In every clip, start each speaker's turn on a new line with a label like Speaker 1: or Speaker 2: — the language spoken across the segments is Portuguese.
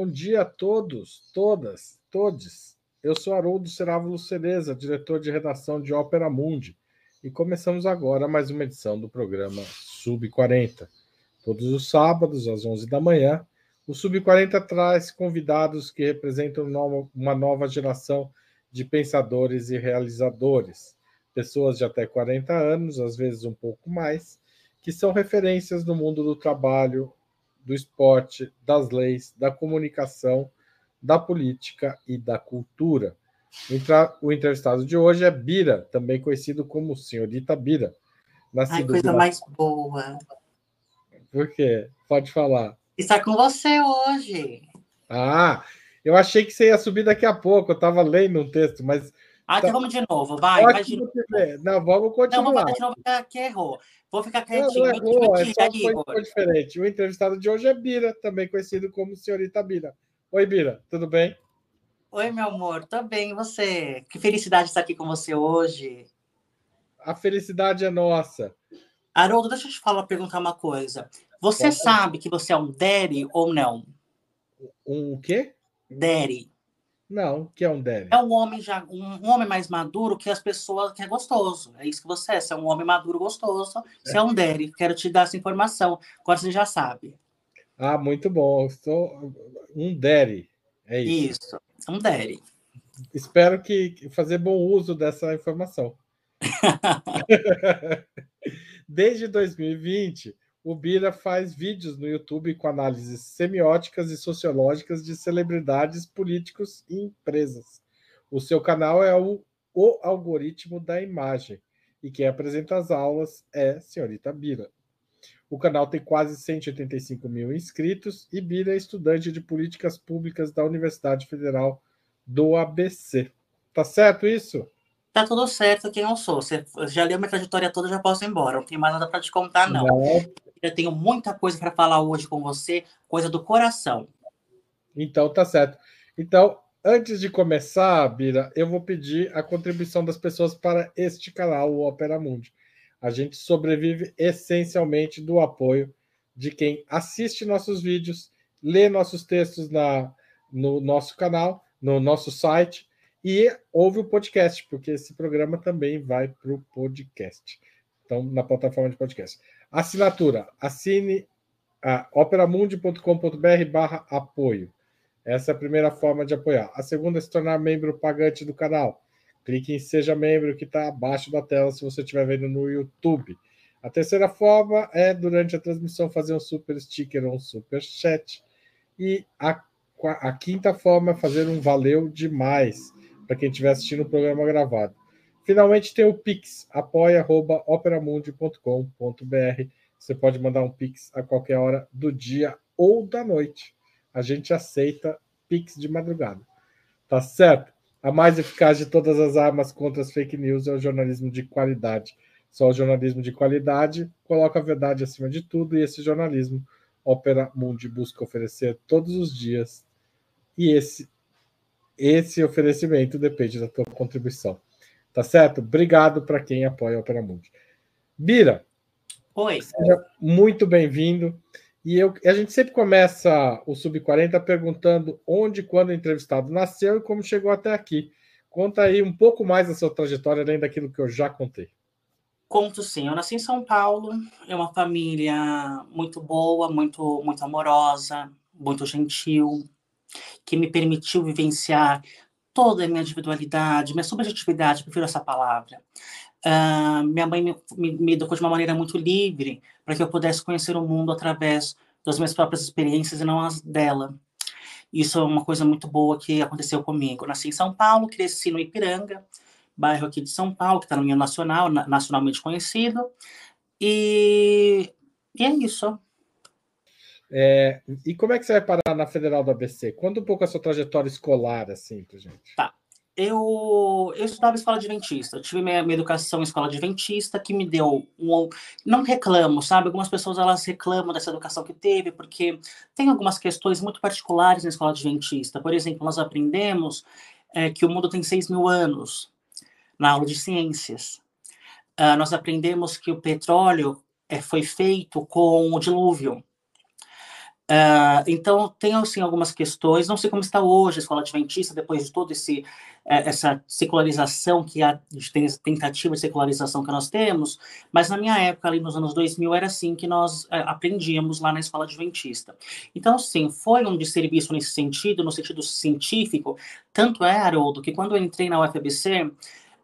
Speaker 1: Bom dia a todos, todas, todes. Eu sou Haroldo Cerávulo Cereza, diretor de redação de Ópera Mundi, e começamos agora mais uma edição do programa Sub 40. Todos os sábados, às 11 da manhã, o Sub 40 traz convidados que representam uma nova geração de pensadores e realizadores, pessoas de até 40 anos, às vezes um pouco mais, que são referências no mundo do trabalho, do esporte, das leis, da comunicação, da política e da cultura. O entrevistado de hoje é Bira, também conhecido como Senhorita Bira.
Speaker 2: Ai, coisa mais boa.
Speaker 1: Por quê? Pode falar.
Speaker 2: Está com você hoje.
Speaker 1: Ah, eu achei que você ia subir daqui a pouco. Eu estava lendo um texto, mas.
Speaker 2: Ah, então tá... vamos de novo, vai. vai de novo.
Speaker 1: Não, vamos continuar. Não, vamos
Speaker 2: de novo, que errou. Vou ficar quietinho. Não,
Speaker 1: não errou, é só foi diferente. O entrevistado de hoje é Bira, também conhecido como Senhorita Bira. Oi, Bira, tudo bem?
Speaker 2: Oi, meu amor, tô bem, e você? Que felicidade estar aqui com você hoje.
Speaker 1: A felicidade é nossa.
Speaker 2: Haroldo, deixa eu te falar, perguntar uma coisa. Você sabe que você é um daddy ou não?
Speaker 1: Um o quê?
Speaker 2: Daddy.
Speaker 1: Não, que é um daddy?
Speaker 2: É um homem já, um, homem mais maduro que as pessoas que é gostoso. É isso que você é. Você é um homem maduro gostoso. Você é, é um daddy. Quero te dar essa informação. Agora você já sabe.
Speaker 1: Ah, muito bom. Eu sou um daddy. É isso.
Speaker 2: Isso, um daddy.
Speaker 1: Espero que fazer bom uso dessa informação. Desde 2020, o Bira faz vídeos no YouTube com análises semióticas e sociológicas de celebridades, políticos e empresas. O seu canal é o, o Algoritmo da Imagem e quem apresenta as aulas é senhorita Bira. O canal tem quase 185 mil inscritos e Bira é estudante de políticas públicas da Universidade Federal do ABC. Tá certo isso?
Speaker 2: Tá tudo certo quem eu sou. Você já leu minha trajetória toda, já posso ir embora. Não tem mais nada para te contar, não. não. Eu tenho muita coisa para falar hoje com você, coisa do coração.
Speaker 1: Então, tá certo. Então, antes de começar, Bira, eu vou pedir a contribuição das pessoas para este canal, o Opera Mundi. A gente sobrevive essencialmente do apoio de quem assiste nossos vídeos, lê nossos textos na, no nosso canal, no nosso site e ouve o podcast, porque esse programa também vai para o podcast. Então, na plataforma de podcast. Assinatura. Assine a operamundi.com.br barra apoio. Essa é a primeira forma de apoiar. A segunda é se tornar membro pagante do canal. Clique em Seja Membro, que está abaixo da tela se você estiver vendo no YouTube. A terceira forma é, durante a transmissão, fazer um super sticker ou um super chat. E a, a quinta forma é fazer um valeu demais para quem estiver assistindo o programa gravado. Finalmente tem o Pix, apoia.operamundi.com.br. Você pode mandar um Pix a qualquer hora do dia ou da noite. A gente aceita Pix de madrugada. Tá certo? A mais eficaz de todas as armas contra as fake news é o jornalismo de qualidade. Só o jornalismo de qualidade coloca a verdade acima de tudo e esse jornalismo Opera Mundi busca oferecer todos os dias. E esse esse oferecimento depende da tua contribuição. Tá certo? Obrigado para quem apoia a Opera Mundi. Bira.
Speaker 2: Oi.
Speaker 1: Seja muito bem-vindo. E eu, a gente sempre começa o Sub-40 perguntando onde e quando o entrevistado nasceu e como chegou até aqui. Conta aí um pouco mais da sua trajetória, além daquilo que eu já contei.
Speaker 2: Conto sim. Eu nasci em São Paulo. É uma família muito boa, muito, muito amorosa, muito gentil, que me permitiu vivenciar toda a minha individualidade, minha subjetividade, prefiro essa palavra. Uh, minha mãe me, me, me, educou de uma maneira muito livre para que eu pudesse conhecer o mundo através das minhas próprias experiências e não as dela. Isso é uma coisa muito boa que aconteceu comigo. nasci em São Paulo, cresci no Ipiranga, bairro aqui de São Paulo, que está no meio nacional, nacionalmente conhecido. E, e é isso.
Speaker 1: É, e como é que você vai parar na Federal do ABC? Conta um pouco a sua trajetória escolar, assim, pra gente.
Speaker 2: Tá. Eu, eu estudava escola adventista. Eu tive minha, minha educação em escola adventista, que me deu um. Não reclamo, sabe? Algumas pessoas elas reclamam dessa educação que teve, porque tem algumas questões muito particulares na escola adventista. Por exemplo, nós aprendemos é, que o mundo tem 6 mil anos na aula de ciências. Uh, nós aprendemos que o petróleo é, foi feito com o dilúvio. Uh, então, tem assim, algumas questões, não sei como está hoje a escola adventista, depois de toda é, essa secularização, que a tentativa de secularização que nós temos, mas na minha época, ali nos anos 2000, era assim que nós é, aprendíamos lá na escola adventista. Então, sim, foi um desserviço nesse sentido, no sentido científico, tanto é, Haroldo, que quando eu entrei na UFBC,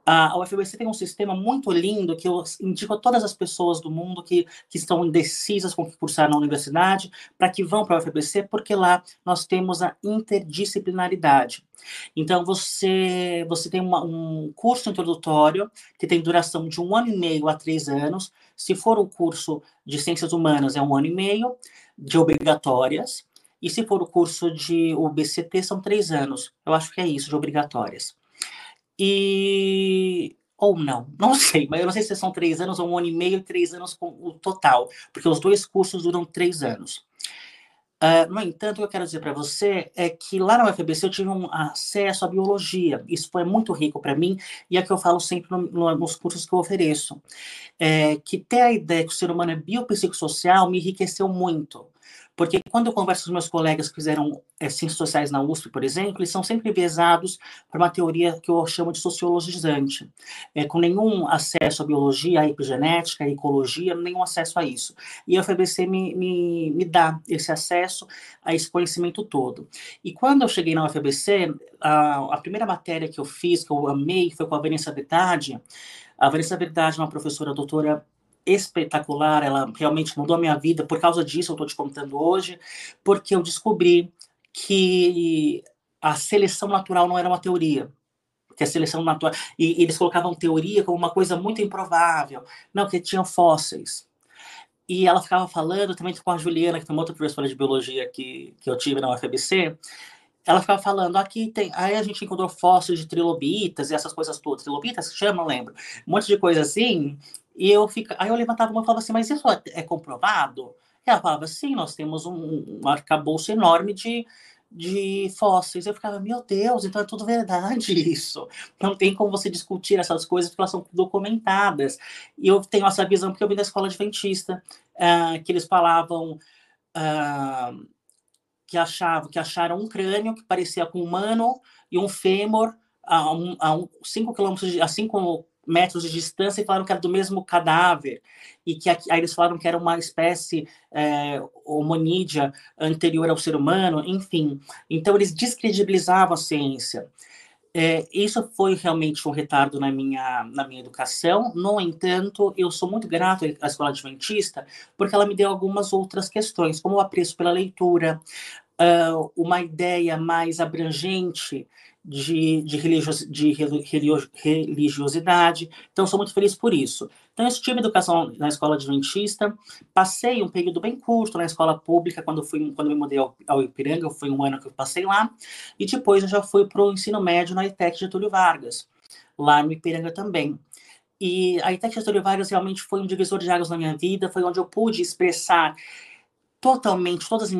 Speaker 2: a UFBC tem um sistema muito lindo que eu indico a todas as pessoas do mundo que, que estão indecisas com o cursar na universidade para que vão para a UFBC, porque lá nós temos a interdisciplinaridade. Então, você, você tem uma, um curso introdutório que tem duração de um ano e meio a três anos. Se for o curso de Ciências Humanas, é um ano e meio de obrigatórias. E se for o curso de UBCT, são três anos. Eu acho que é isso, de obrigatórias. E. Ou não, não sei, mas eu não sei se são três anos ou um ano e meio, três anos com o total, porque os dois cursos duram três anos. Uh, no entanto, o que eu quero dizer para você é que lá na UFBC eu tive um acesso à biologia. Isso foi muito rico para mim e é que eu falo sempre no, no, nos cursos que eu ofereço. É, que ter a ideia que o ser humano é biopsicossocial me enriqueceu muito. Porque quando eu converso com meus colegas que fizeram é, ciências sociais na USP, por exemplo, eles são sempre enviesados para uma teoria que eu chamo de sociologizante, é, com nenhum acesso à biologia, à epigenética, à ecologia, nenhum acesso a isso. E a UFBC me, me, me dá esse acesso a esse conhecimento todo. E quando eu cheguei na UFBC, a, a primeira matéria que eu fiz, que eu amei, foi com a Vanessa Verdade, a Vanessa Verdade é uma professora doutora espetacular, ela realmente mudou a minha vida. Por causa disso, eu estou te contando hoje, porque eu descobri que a seleção natural não era uma teoria. Que a seleção natural. E, eles colocavam teoria como uma coisa muito improvável. Não, que tinham fósseis. E ela ficava falando também com a Juliana, que foi uma outra professora de biologia que, que eu tive na UFBC. Ela ficava falando, aqui tem. Aí a gente encontrou fósseis de trilobitas e essas coisas todas. Trilobitas chama, lembro. Um monte de coisa assim. E eu fica, aí eu levantava uma e falava assim, mas isso é comprovado? E ela falava, sim, nós temos um, um arcabouço enorme de, de fósseis. Eu ficava, meu Deus, então é tudo verdade isso. Não tem como você discutir essas coisas porque elas são documentadas. E eu tenho essa visão porque eu vim da escola adventista, uh, que eles falavam uh, que achavam que acharam um crânio que parecia com um humano e um fêmur a, um, a um, cinco quilômetros, a cinco metros de distância e falaram que era do mesmo cadáver e que aí eles falaram que era uma espécie é, homonídea anterior ao ser humano, enfim. Então eles descredibilizavam a ciência. É, isso foi realmente um retardo na minha, na minha educação. No entanto, eu sou muito grato à escola adventista porque ela me deu algumas outras questões, como o apreço pela leitura, uh, uma ideia mais abrangente de, de, religios, de religiosidade. Então, sou muito feliz por isso. Então, eu tive educação na escola adventista, passei um período bem curto na escola pública, quando, fui, quando me mudei ao, ao Ipiranga, foi um ano que eu passei lá, e depois eu já fui para o ensino médio na ITEC Getúlio Vargas, lá no Ipiranga também. E a ITEC Getúlio Vargas realmente foi um divisor de águas na minha vida, foi onde eu pude expressar totalmente todas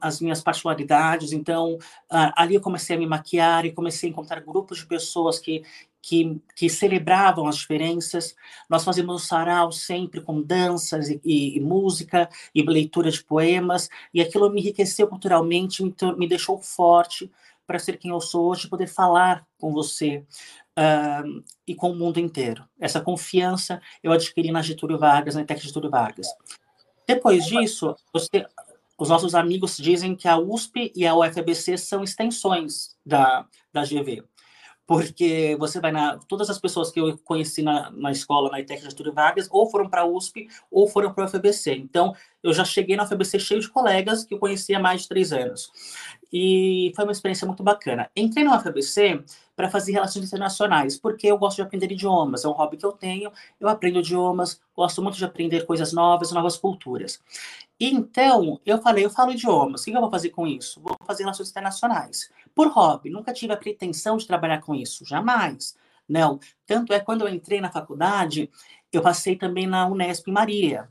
Speaker 2: as minhas particularidades. Então, uh, ali eu comecei a me maquiar e comecei a encontrar grupos de pessoas que, que, que celebravam as diferenças. Nós fazíamos o sarau sempre com danças e, e, e, música e leitura de poemas, e aquilo me enriqueceu culturalmente, me, me deixou forte para ser quem eu sou hoje, poder falar com você. Uh, e com o mundo inteiro. Essa confiança eu adquiri na Getúlio Vargas, na Tec Getúlio Vargas. Depois disso, você, os nossos amigos dizem que a USP e a UFBC são extensões da, da GV. Porque você vai na. Todas as pessoas que eu conheci na, na escola, na ITEC Getúlio Vargas, ou foram para a USP ou foram para a UFBC. Então, eu já cheguei na UFBC cheio de colegas que eu conhecia há mais de três anos. E foi uma experiência muito bacana. Entrei na UFBC para fazer relações internacionais, porque eu gosto de aprender idiomas, é um hobby que eu tenho, eu aprendo idiomas, gosto muito de aprender coisas novas, novas culturas. Então, eu falei, eu falo idiomas, o que eu vou fazer com isso? Vou fazer relações internacionais. Por hobby, nunca tive a pretensão de trabalhar com isso, jamais. Não. Tanto é quando eu entrei na faculdade, eu passei também na Unesp em Marília.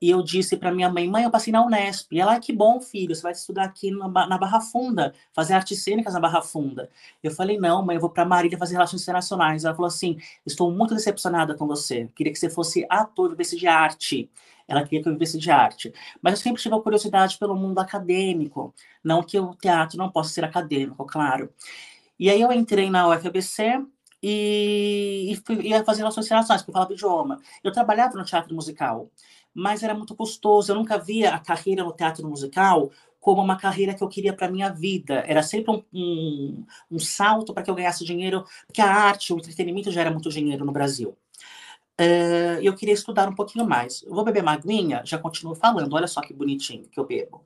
Speaker 2: E eu disse para minha mãe, mãe, eu passei na Unesp. E ela, que bom, filho, você vai estudar aqui na, Barra Funda, fazer artes cênicas na Barra Funda. Eu falei, não, mãe, eu vou para Marília fazer relações internacionais. Ela falou assim, estou muito decepcionada com você, queria que você fosse ator, vivesse de arte. Ela queria que eu vivesse de arte. Mas eu sempre tive a curiosidade pelo mundo acadêmico, não que o teatro não possa ser acadêmico, claro. E aí eu entrei na UFABC, e, e fui, ia fazer relações internacionais, porque eu falava idioma. Eu trabalhava no teatro musical mas era muito custoso. Eu nunca via a carreira no teatro musical como uma carreira que eu queria para minha vida. Era sempre um, um, um salto para que eu ganhasse dinheiro, porque a arte, o entretenimento já era muito dinheiro no Brasil. Uh, eu queria estudar um pouquinho mais. Eu vou beber uma aguinha, já continuo falando. Olha só que bonitinho que eu bebo.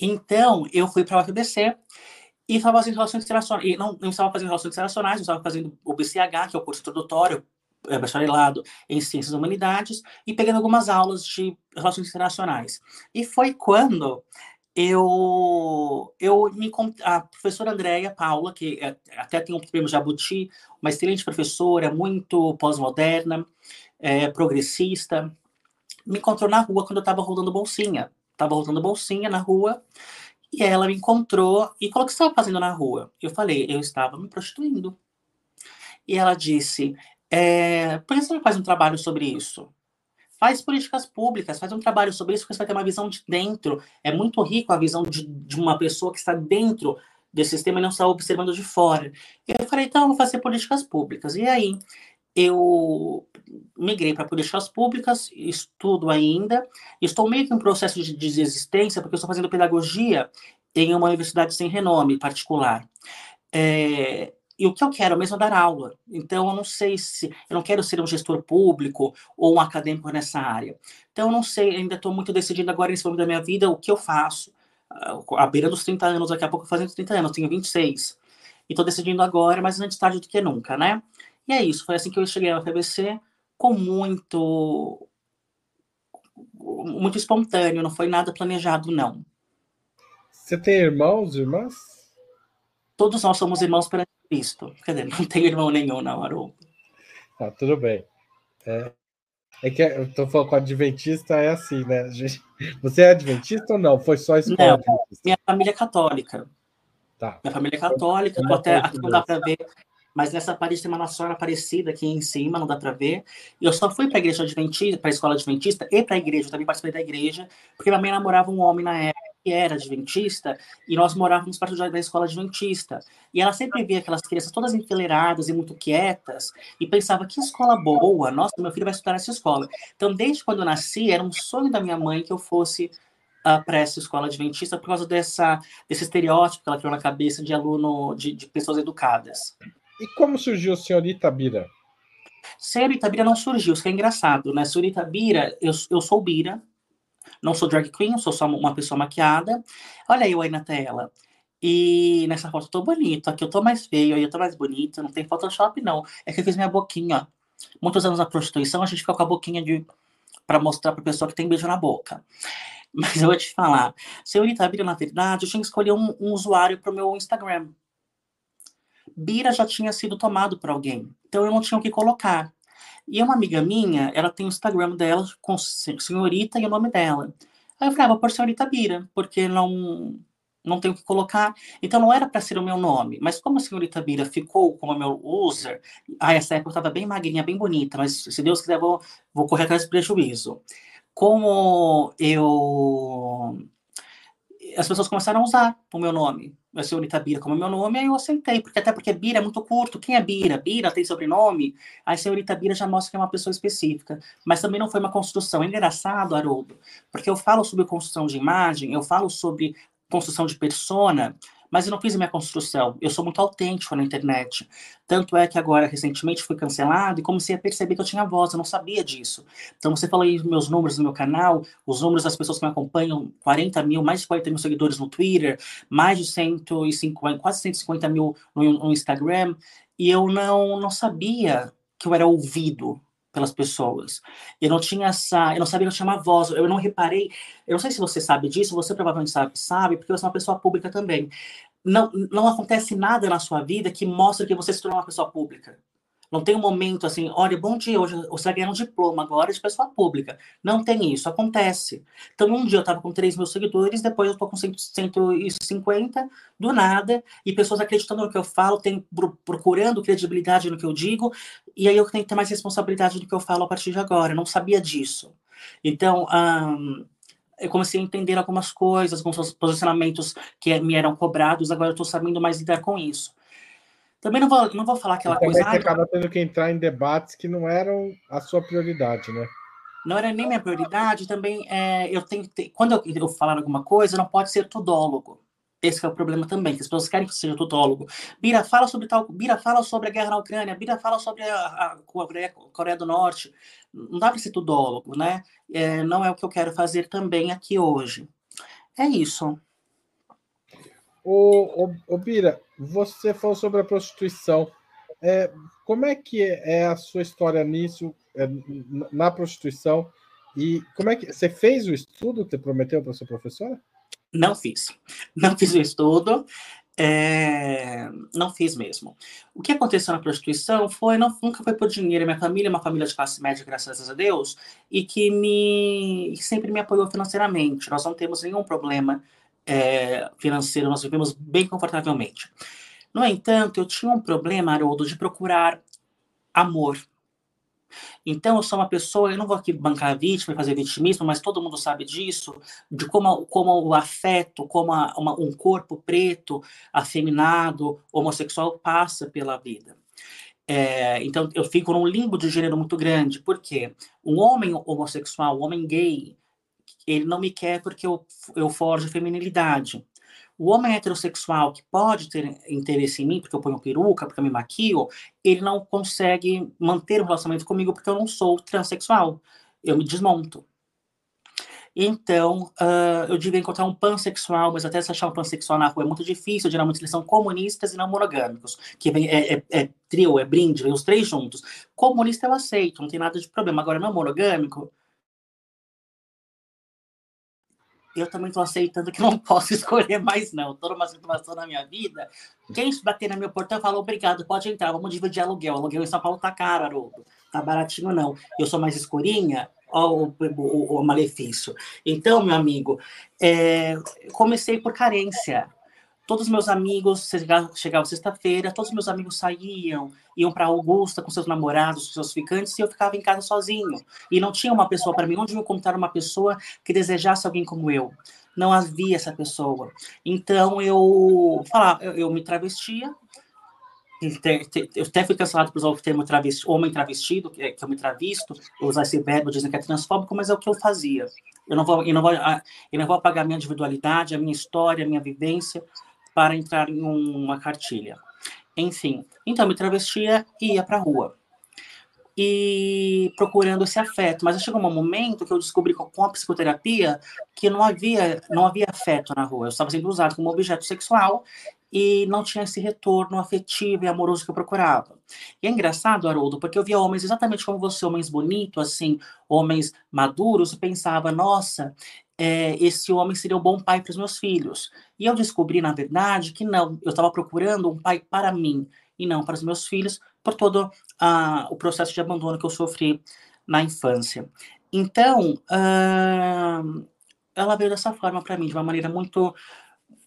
Speaker 2: Então, eu fui para a UFBC, e estava fazendo relações internacionais. E não, não estava fazendo relações internacionais, eu estava fazendo o BCH, que é o curso introdutório, é, bacharelado em Ciências e Humanidades, e pegando algumas aulas de relações internacionais. E foi quando eu, eu me a professora Andréia Paula, que é, até tem um prêmio Jabuti, uma excelente professora, muito pós-moderna, é, progressista, me encontrou na rua quando eu estava rodando bolsinha. Estava rodando bolsinha na rua, e ela me encontrou e falou: O que você estava fazendo na rua? Eu falei: Eu estava me prostituindo. E ela disse: é, Por que você não faz um trabalho sobre isso? Faz políticas públicas, faz um trabalho sobre isso, porque você vai ter uma visão de dentro. É muito rico a visão de, de uma pessoa que está dentro desse sistema e não está observando de fora. Eu falei: Então, eu vou fazer políticas públicas. E aí, eu migrei para políticas públicas, estudo ainda, estou meio que em processo de desistência, porque estou fazendo pedagogia em uma universidade sem renome particular. É, e o que eu quero mesmo é dar aula. Então, eu não sei se. Eu não quero ser um gestor público ou um acadêmico nessa área. Então, eu não sei, ainda estou muito decidindo agora nesse momento da minha vida o que eu faço. À beira dos 30 anos, daqui a pouco fazendo 30 anos, tenho 26. E estou decidindo agora, mas antes tarde do que nunca, né? E é isso, foi assim que eu cheguei ao FBC, com muito muito espontâneo, não foi nada planejado, não.
Speaker 1: Você tem irmãos, irmãs?
Speaker 2: Todos nós somos irmãos para Cristo. Quer dizer, não tenho irmão nenhum, não, Haroldo.
Speaker 1: Tá, tudo bem. É, é que eu tô falando com adventista, é assim, né? Você é adventista ou não? Foi só escola?
Speaker 2: Não, minha família é católica. Tá. Minha família é católica, tô até, aqui não dá para ver, mas nessa parede tem uma Nossa Senhora Aparecida aqui em cima, não dá para ver. E eu só fui para a igreja adventista, para a escola adventista e para a igreja, eu também participei da igreja, porque minha mãe namorava um homem na época que era adventista e nós morávamos perto da escola adventista. E ela sempre via aquelas crianças todas enfileiradas e muito quietas e pensava que escola boa, nossa, meu filho vai estudar nessa escola. Então, desde quando eu nasci, era um sonho da minha mãe que eu fosse uh, para essa escola adventista por causa dessa, desse estereótipo que ela criou na cabeça de aluno, de, de pessoas educadas.
Speaker 1: E como surgiu o senhor Itabira?
Speaker 2: Senhor Itabira não surgiu, isso que é engraçado, né? Senhor Itabira, eu, eu sou Bira, não sou drag queen, sou só uma pessoa maquiada. Olha eu aí na tela. E nessa foto eu tô bonito, aqui eu tô mais feio, aí eu tô mais bonito, não tem Photoshop não. É que eu fiz minha boquinha. Muitos anos na prostituição, a gente fica com a boquinha de para mostrar pra pessoa que tem beijo na boca. Mas eu vou te falar, senhorita Itabira, na verdade, eu tinha que escolher um, um usuário pro meu Instagram. Bira já tinha sido tomado por alguém, então eu não tinha o que colocar. E uma amiga minha, ela tem o Instagram dela com senhorita e o nome dela. Aí eu falei, ah, vou pôr senhorita Bira, porque não não tenho o que colocar. Então não era para ser o meu nome, mas como a senhorita Bira ficou como meu user, ah, essa época eu estava bem magrinha, bem bonita, mas se Deus quiser, vou, vou correr atrás do prejuízo. Como eu. As pessoas começaram a usar o meu nome a senhorita Bira como meu nome, aí eu aceitei, porque até porque Bira é muito curto, quem é Bira? Bira tem sobrenome? Aí senhorita Bira já mostra que é uma pessoa específica, mas também não foi uma construção. É engraçado, Haroldo, porque eu falo sobre construção de imagem, eu falo sobre construção de persona, mas eu não fiz a minha construção. Eu sou muito autêntico na internet. Tanto é que agora, recentemente, fui cancelado e comecei a perceber que eu tinha voz, eu não sabia disso. Então, você falou aí meus números no meu canal, os números das pessoas que me acompanham, 40 mil, mais de 40 mil seguidores no Twitter, mais de 150, quase 150 mil no, no Instagram, e eu não, não sabia que eu era ouvido pelas pessoas. Eu não tinha essa, eu não sabia que eu tinha uma voz, eu não reparei, eu não sei se você sabe disso, você provavelmente sabe, sabe, porque você é uma pessoa pública também. Não, não acontece nada na sua vida que mostre que você se tornou uma pessoa pública. Não tem um momento assim, olha, bom dia, hoje você vai um diploma agora de pessoa pública. Não tem isso, acontece. Então, um dia eu estava com 3 mil seguidores, depois eu estou com 150, do nada, e pessoas acreditando no que eu falo, tem, procurando credibilidade no que eu digo, e aí eu tenho que ter mais responsabilidade do que eu falo a partir de agora. Eu não sabia disso. Então, eu comecei a entender algumas coisas, alguns posicionamentos que me eram cobrados, agora eu estou sabendo mais lidar com isso. Também não vou, não vou falar aquela coisa.
Speaker 1: Você acaba tendo que entrar em debates que não eram a sua prioridade, né?
Speaker 2: Não era nem minha prioridade, também é, eu tenho quando eu, eu falar alguma coisa, não pode ser tudólogo. Esse é o problema também, que as pessoas querem que seja tudólogo. Bira, fala sobre tal. Bira, fala sobre a guerra na Ucrânia. Bira, fala sobre a, a Coreia, Coreia, do Norte. Não dá para ser tudólogo, né? É, não é o que eu quero fazer também aqui hoje. É isso.
Speaker 1: Ô, ô, ô Bira, você falou sobre a prostituição. É, como é que é a sua história nisso, é, na prostituição? E como é que você fez o estudo que você prometeu para sua professora?
Speaker 2: Não fiz. Não fiz o estudo. É, não fiz mesmo. O que aconteceu na prostituição foi, não, nunca foi por dinheiro. Minha família é uma família de classe média, graças a Deus, e que me sempre me apoiou financeiramente. Nós não temos nenhum problema é, financeiro, nós vivemos bem confortavelmente. No entanto, eu tinha um problema, Haroldo, de procurar amor. Então, eu sou uma pessoa, eu não vou aqui bancar vítima e fazer vitimismo, mas todo mundo sabe disso, de como, como o afeto, como a, uma, um corpo preto, afeminado, homossexual passa pela vida. É, então, eu fico num limbo de gênero muito grande, porque um homem homossexual, um homem gay, ele não me quer porque eu, eu forjo feminilidade. O homem heterossexual que pode ter interesse em mim, porque eu ponho peruca, porque eu me maquio, ele não consegue manter um relacionamento comigo porque eu não sou transexual. Eu me desmonto. Então, uh, eu devia encontrar um pansexual, mas até se achar um pansexual na rua é muito difícil. Geralmente eles são comunistas e não monogâmicos, que vem, é, é, é trio, é brinde, vem os três juntos. Comunista eu aceito, não tem nada de problema. Agora, não monogâmico, eu também estou aceitando que não posso escolher mais, não. Estou numa situação na minha vida. Quem bater na meu portão fala, obrigado, pode entrar, vamos dividir aluguel. Aluguel em São Paulo tá caro, Haroldo. Tá baratinho, não. Eu sou mais escurinha, ó, o, o, o malefício. Então, meu amigo, é, comecei por carência. Todos os meus amigos, chegava sexta-feira, todos os meus amigos saíam, iam para Augusta com seus namorados, com seus ficantes, e eu ficava em casa sozinho. E não tinha uma pessoa para mim. Onde eu encontrar uma pessoa que desejasse alguém como eu? Não havia essa pessoa. Então eu falava, eu, eu me travestia. Eu até fui cancelado por usar o termo travesti, homem travestido, que, que eu me travisto, usar esse verbo dizem que é transfóbico, mas é o que eu fazia. Eu não vou, eu não vou, eu não vou apagar minha individualidade, a minha história, a minha vivência, para entrar em uma cartilha. Enfim, então me travestia e ia para a rua. E procurando esse afeto. Mas chegou um momento que eu descobri com a psicoterapia que não havia, não havia afeto na rua. Eu estava sendo usado como objeto sexual e não tinha esse retorno afetivo e amoroso que eu procurava. E é engraçado, Haroldo, porque eu via homens exatamente como você, homens bonitos, assim, homens maduros, e pensava, nossa, é, esse homem seria um bom pai para os meus filhos. E eu descobri, na verdade, que não, eu estava procurando um pai para mim e não para os meus filhos, por todo uh, o processo de abandono que eu sofri na infância. Então, uh, ela veio dessa forma para mim, de uma maneira muito,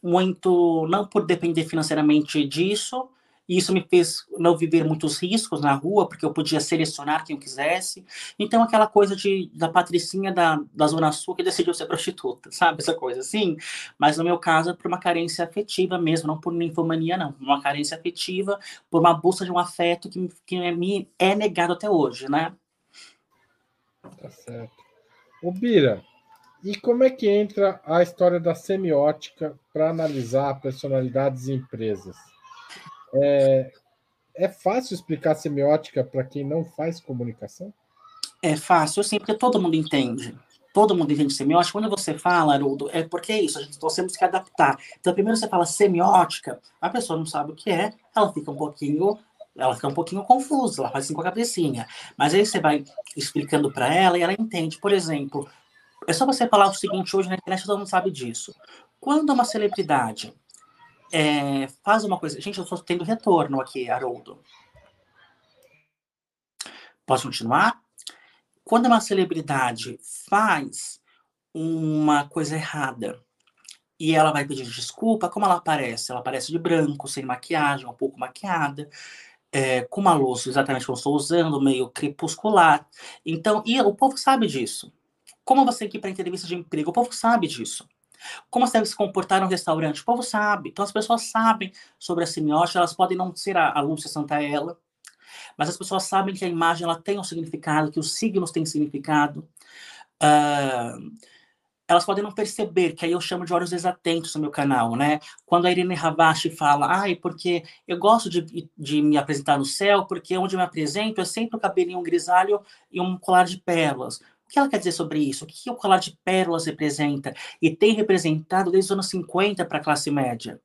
Speaker 2: muito, não por depender financeiramente disso, e isso me fez não viver muitos riscos na rua, porque eu podia selecionar quem eu quisesse. Então, aquela coisa de, da patricinha da, da Zona Sul que decidiu ser prostituta, sabe? Essa coisa assim. Mas no meu caso, é por uma carência afetiva mesmo, não por ninfomania, não. Uma carência afetiva, por uma busca de um afeto que, que me é negado até hoje, né?
Speaker 1: Tá certo. O Bira, e como é que entra a história da semiótica para analisar personalidades e empresas? É, é fácil explicar semiótica para quem não faz comunicação?
Speaker 2: É fácil, sim, porque todo mundo entende. Todo mundo entende semiótica. Quando você fala, Haroldo, é porque é isso, a gente, nós temos que adaptar. Então, primeiro você fala semiótica, a pessoa não sabe o que é, ela fica um pouquinho ela fica um pouquinho confusa, ela faz assim com a cabecinha. Mas aí você vai explicando para ela e ela entende. Por exemplo, é só você falar o seguinte hoje na internet, todo mundo sabe disso. Quando uma celebridade é, faz uma coisa. Gente, eu estou tendo retorno aqui, Haroldo. Posso continuar? Quando uma celebridade faz uma coisa errada e ela vai pedir desculpa, como ela aparece? Ela aparece de branco, sem maquiagem, um pouco maquiada, é, com uma luz exatamente como eu estou usando, meio crepuscular. Então, e o povo sabe disso. Como você aqui para entrevista de emprego, o povo sabe disso. Como você deve se comportar no restaurante, o povo sabe. Então, as pessoas sabem sobre a semiótica, elas podem não ser a, a Lúcia Santaella, mas as pessoas sabem que a imagem ela tem um significado, que os signos têm significado. Uh, elas podem não perceber, que aí eu chamo de olhos desatentos no meu canal, né? Quando a Irene Ravache fala, ai, porque eu gosto de, de me apresentar no céu, porque onde eu me apresento é sempre um cabelinho grisalho e um colar de pérolas. O que ela quer dizer sobre isso? O que o colar de pérolas representa? E tem representado desde os anos 50 para a classe média.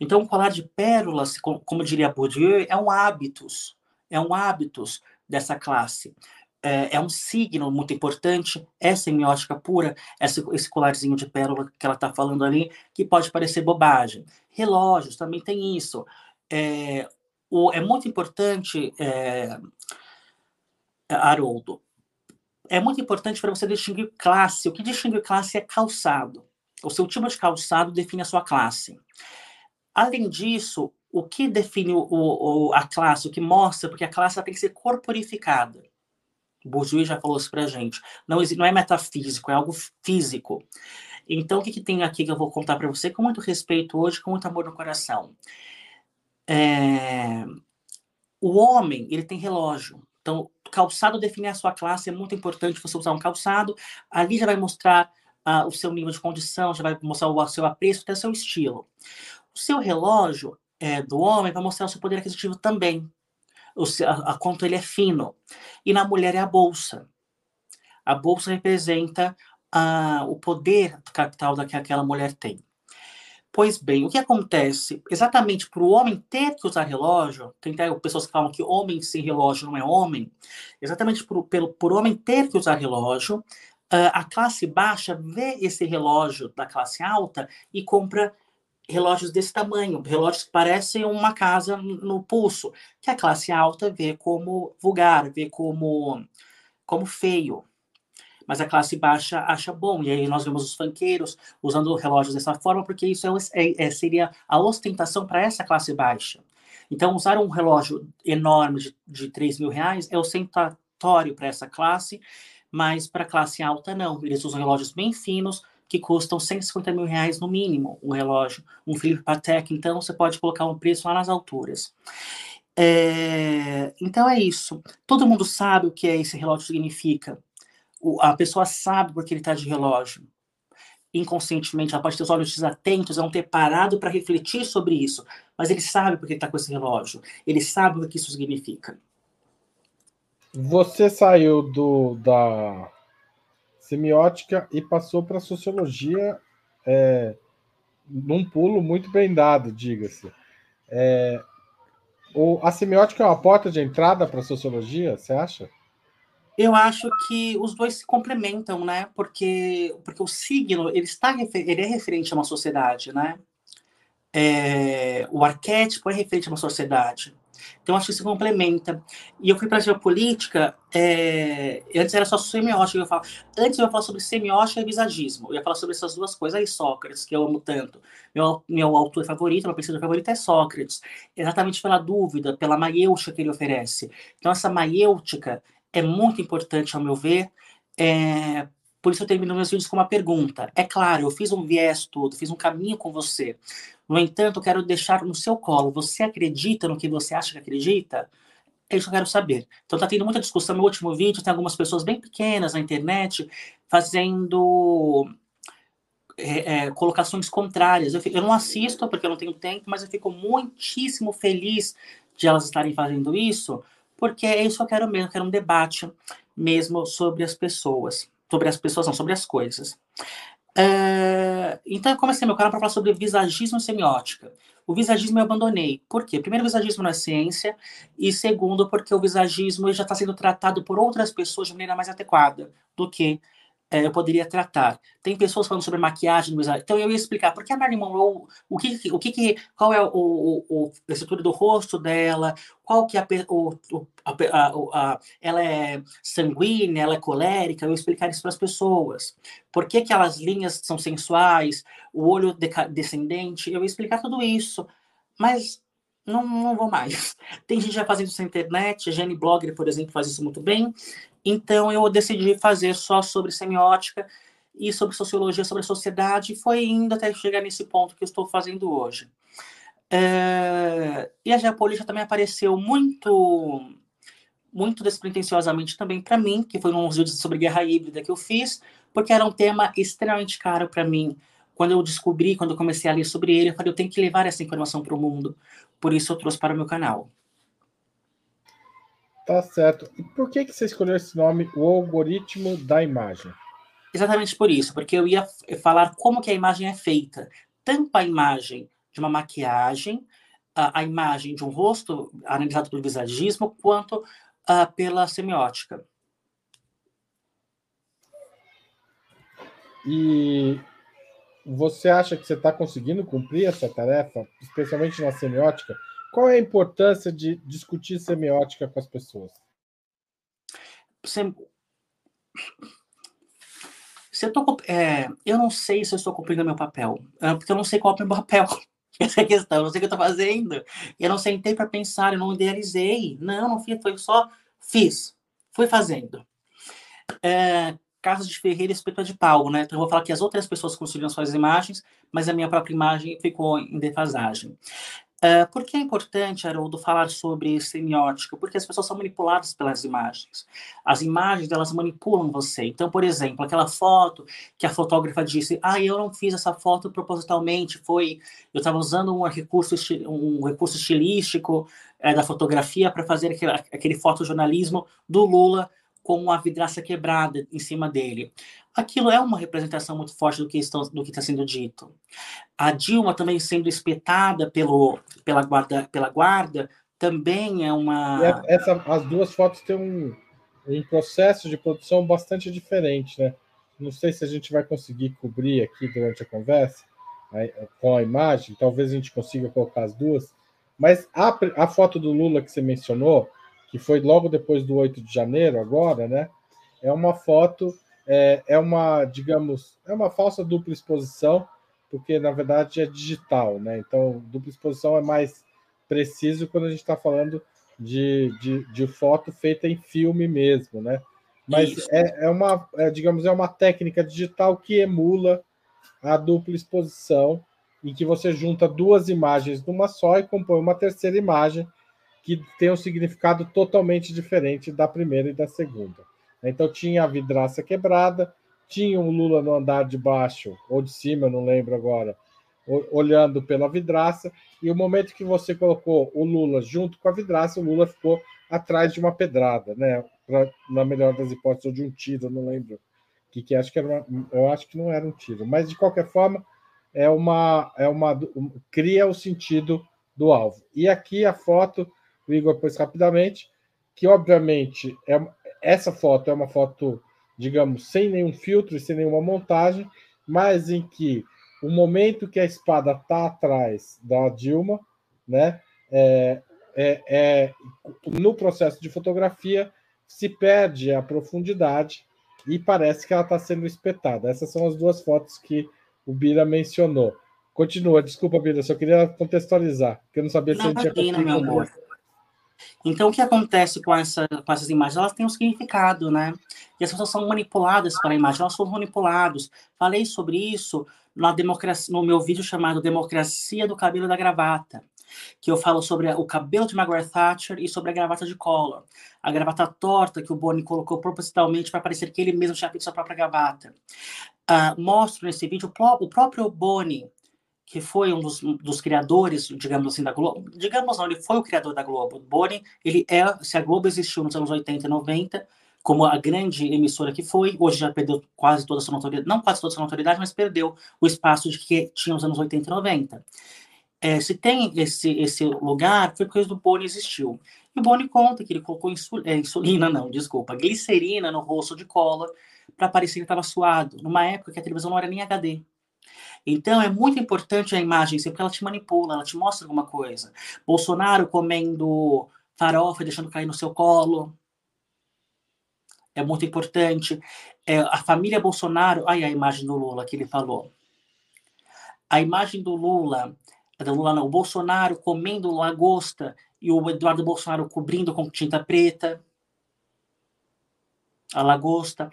Speaker 2: Então, o colar de pérolas, como diria Bourdieu, é um hábitos, é um hábitos dessa classe é, é, um signo muito importante, é semiótica pura, esse, esse colarzinho de pérola que ela está falando ali, que pode parecer bobagem. Relógios também tem isso. É, o, é muito importante, é, Haroldo, é muito importante para você distinguir classe. O que distingue classe é calçado. O seu tipo de calçado define a sua classe. Além disso, o que define o, o, a classe, o que mostra, porque a classe tem que ser corporificada. Bourdieu já falou isso para gente. Não, não é metafísico, é algo físico. Então, o que, que tem aqui que eu vou contar para você com muito respeito hoje, com muito amor no coração? É... O homem, ele tem relógio. Então, calçado define a sua classe, é muito importante você usar um calçado. Ali já vai mostrar uh, o seu nível de condição, já vai mostrar o seu apreço, até o seu estilo. O seu relógio é, do homem vai mostrar o seu poder aquisitivo também a, a quanto ele é fino. E na mulher é a bolsa. A bolsa representa a, o poder capital que aquela mulher tem. Pois bem, o que acontece? Exatamente para o homem ter que usar relógio, tem pessoas que falam que homem sem relógio não é homem, exatamente por, pelo, por homem ter que usar relógio, a classe baixa vê esse relógio da classe alta e compra relógios desse tamanho, relógios que parecem uma casa no pulso, que a classe alta vê como vulgar, vê como, como feio. Mas a classe baixa acha bom. E aí nós vemos os fanqueiros usando relógios dessa forma, porque isso é, é, é seria a ostentação para essa classe baixa. Então, usar um relógio enorme de, de 3 mil reais é ostentatório para essa classe, mas para a classe alta não. Eles usam relógios bem finos, que custam 150 mil reais no mínimo, um relógio, um Philippe Patek, então você pode colocar um preço lá nas alturas. É, então é isso. Todo mundo sabe o que é esse relógio significa. A pessoa sabe porque ele está de relógio. Inconscientemente, ela pode ter os olhos desatentos, não ter parado para refletir sobre isso. Mas ele sabe porque está com esse relógio. Ele sabe o que isso significa.
Speaker 1: Você saiu do, da, semiótica e passou para sociologia é, num pulo muito bem dado, diga-se. É, a semiótica é uma porta de entrada para a sociologia, você acha?
Speaker 2: Eu acho que os dois se complementam, né? Porque, porque o signo ele está ele é referente a uma sociedade, né? É, o arquétipo é referente a uma sociedade. Então, acho que se complementa. E eu fui para a geopolítica, é... antes era só semiótica, eu falo. Antes eu ia falar sobre semiótica e visagismo. Eu ia falar sobre essas duas coisas. Aí, Sócrates, que eu amo tanto. Meu, meu autor favorito, meu pensador favorito é Sócrates. Exatamente pela dúvida, pela maiêutica que ele oferece. Então, essa maiêutica é muito importante, ao meu ver, é, por isso eu termino meus vídeos com uma pergunta. É claro, eu fiz um viés todo, fiz um caminho com você. No entanto, eu quero deixar no seu colo. Você acredita no que você acha que acredita? É isso que eu quero saber. Então tá tendo muita discussão. No último vídeo tem algumas pessoas bem pequenas na internet fazendo é, é, colocações contrárias. Eu, eu, não assisto porque eu não tenho tempo, mas eu fico muitíssimo feliz de elas estarem fazendo isso, porque é isso que eu quero mesmo. Eu quero um debate mesmo sobre as pessoas sobre as pessoas, não, sobre as coisas. É, então, eu comecei meu canal para falar sobre visagismo e semiótica. O visagismo eu abandonei. Por quê? Primeiro, o visagismo não é ciência. E segundo, porque o visagismo já está sendo tratado por outras pessoas de maneira mais adequada do que é, eu poderia tratar. Tem pessoas falando sobre maquiagem Então eu ia explicar por que a Marilyn Monroe, o que, o que, qual é o, o, o a estrutura do rosto dela, qual que é a, o, a, a, a, ela é sanguínea, ela é colérica, eu ia explicar isso para as pessoas. Por que aquelas linhas são sensuais, o olho descendente, eu ia explicar tudo isso. Mas não, não vou mais. Tem gente já fazendo isso na internet, a Jenny Blogger, por exemplo, faz isso muito bem. Então eu decidi fazer só sobre semiótica e sobre sociologia, sobre a sociedade, e foi indo até chegar nesse ponto que eu estou fazendo hoje. É... E a geopolítica também apareceu muito muito despretensiosamente também para mim, que foi uns vídeos sobre guerra híbrida que eu fiz, porque era um tema extremamente caro para mim. Quando eu descobri, quando eu comecei a ler sobre ele, eu falei, eu tenho que levar essa informação para o mundo. Por isso eu trouxe para o meu canal.
Speaker 1: Tá certo. E por que, que você escolheu esse nome, o algoritmo da imagem?
Speaker 2: Exatamente por isso, porque eu ia falar como que a imagem é feita. Tanto a imagem de uma maquiagem, a, a imagem de um rosto analisado pelo visagismo, quanto uh, pela semiótica.
Speaker 1: E você acha que você está conseguindo cumprir essa tarefa, especialmente na semiótica? Qual é a importância de discutir semiótica com as pessoas?
Speaker 2: Se eu, tô, é, eu não sei se eu estou cumprindo meu papel, é, porque eu não sei qual é o meu papel. Essa é a questão, eu não sei o que eu estou fazendo. Eu não sentei para pensar, eu não idealizei. Não, não fiz, foi só fiz, fui fazendo. É, Carlos de Ferreira e Espeto de Paulo, né? Então eu vou falar que as outras pessoas construíram suas imagens, mas a minha própria imagem ficou em defasagem. Uh, por que é importante, Haroldo, falar sobre semiótica? Porque as pessoas são manipuladas pelas imagens. As imagens, elas manipulam você. Então, por exemplo, aquela foto que a fotógrafa disse, ah, eu não fiz essa foto propositalmente, foi, eu estava usando um recurso, um recurso estilístico é, da fotografia para fazer aquele, aquele fotojornalismo do Lula com a vidraça quebrada em cima dele aquilo é uma representação muito forte do que está, do que está sendo dito. A Dilma também sendo espetada pelo, pela, guarda, pela guarda também é uma.
Speaker 1: Essa, as duas fotos têm um, um processo de produção bastante diferente, né? Não sei se a gente vai conseguir cobrir aqui durante a conversa com a imagem, talvez a gente consiga colocar as duas, mas a, a foto do Lula que você mencionou, que foi logo depois do 8 de janeiro, agora, né? É uma foto é, é uma, digamos, é uma falsa dupla exposição, porque na verdade é digital, né? Então, dupla exposição é mais preciso quando a gente está falando de, de, de, foto feita em filme mesmo, né? Mas é, é, uma, é, digamos, é uma técnica digital que emula a dupla exposição, em que você junta duas imagens numa só e compõe uma terceira imagem que tem um significado totalmente diferente da primeira e da segunda. Então tinha a vidraça quebrada, tinha o Lula no andar de baixo ou de cima, não lembro agora, olhando pela vidraça, e o momento que você colocou o Lula junto com a vidraça, o Lula ficou atrás de uma pedrada, né? Pra, na melhor das hipóteses, ou de um tiro, não lembro. Que, que acho que era uma, eu acho que não era um tiro, mas de qualquer forma é uma é uma um, cria o sentido do alvo. E aqui a foto, o Igor pôs rapidamente, que obviamente é, essa foto é uma foto, digamos, sem nenhum filtro e sem nenhuma montagem, mas em que o momento que a espada está atrás da Dilma, né, é, é, é, no processo de fotografia se perde a profundidade e parece que ela está sendo espetada. Essas são as duas fotos que o Bira mencionou. Continua, desculpa, Bira, só queria contextualizar, porque eu não sabia
Speaker 2: não, se a gente tinha conseguido. Então, o que acontece com, essa, com essas imagens? Elas têm um significado, né? E as pessoas são manipuladas pela imagem, elas foram manipulados. Falei sobre isso na democracia, no meu vídeo chamado Democracia do Cabelo da Gravata, que eu falo sobre o cabelo de Margaret Thatcher e sobre a gravata de Collor. A gravata torta que o Boni colocou propositalmente para parecer que ele mesmo tinha feito sua própria gravata. Uh, mostro nesse vídeo o próprio Boni que foi um dos, dos, criadores, digamos assim, da Globo. Digamos não, ele foi o criador da Globo. Boni, ele é, se a Globo existiu nos anos 80 e 90, como a grande emissora que foi, hoje já perdeu quase toda a sua notoriedade, não quase toda a sua notoriedade, mas perdeu o espaço de que tinha nos anos 80 e 90. É, se tem esse, esse lugar, foi porque o Boni existiu. E o Boni conta que ele colocou insul é, insulina, não, desculpa, glicerina no rosto de cola para parecer que estava suado, numa época que a televisão não era nem HD. Então, é muito importante a imagem, porque ela te manipula, ela te mostra alguma coisa. Bolsonaro comendo farofa, deixando cair no seu colo. É muito importante. É, a família Bolsonaro, aí a imagem do Lula que ele falou. A imagem do Lula, do Lula não, o Bolsonaro comendo lagosta e o Eduardo Bolsonaro cobrindo com tinta preta. A lagosta.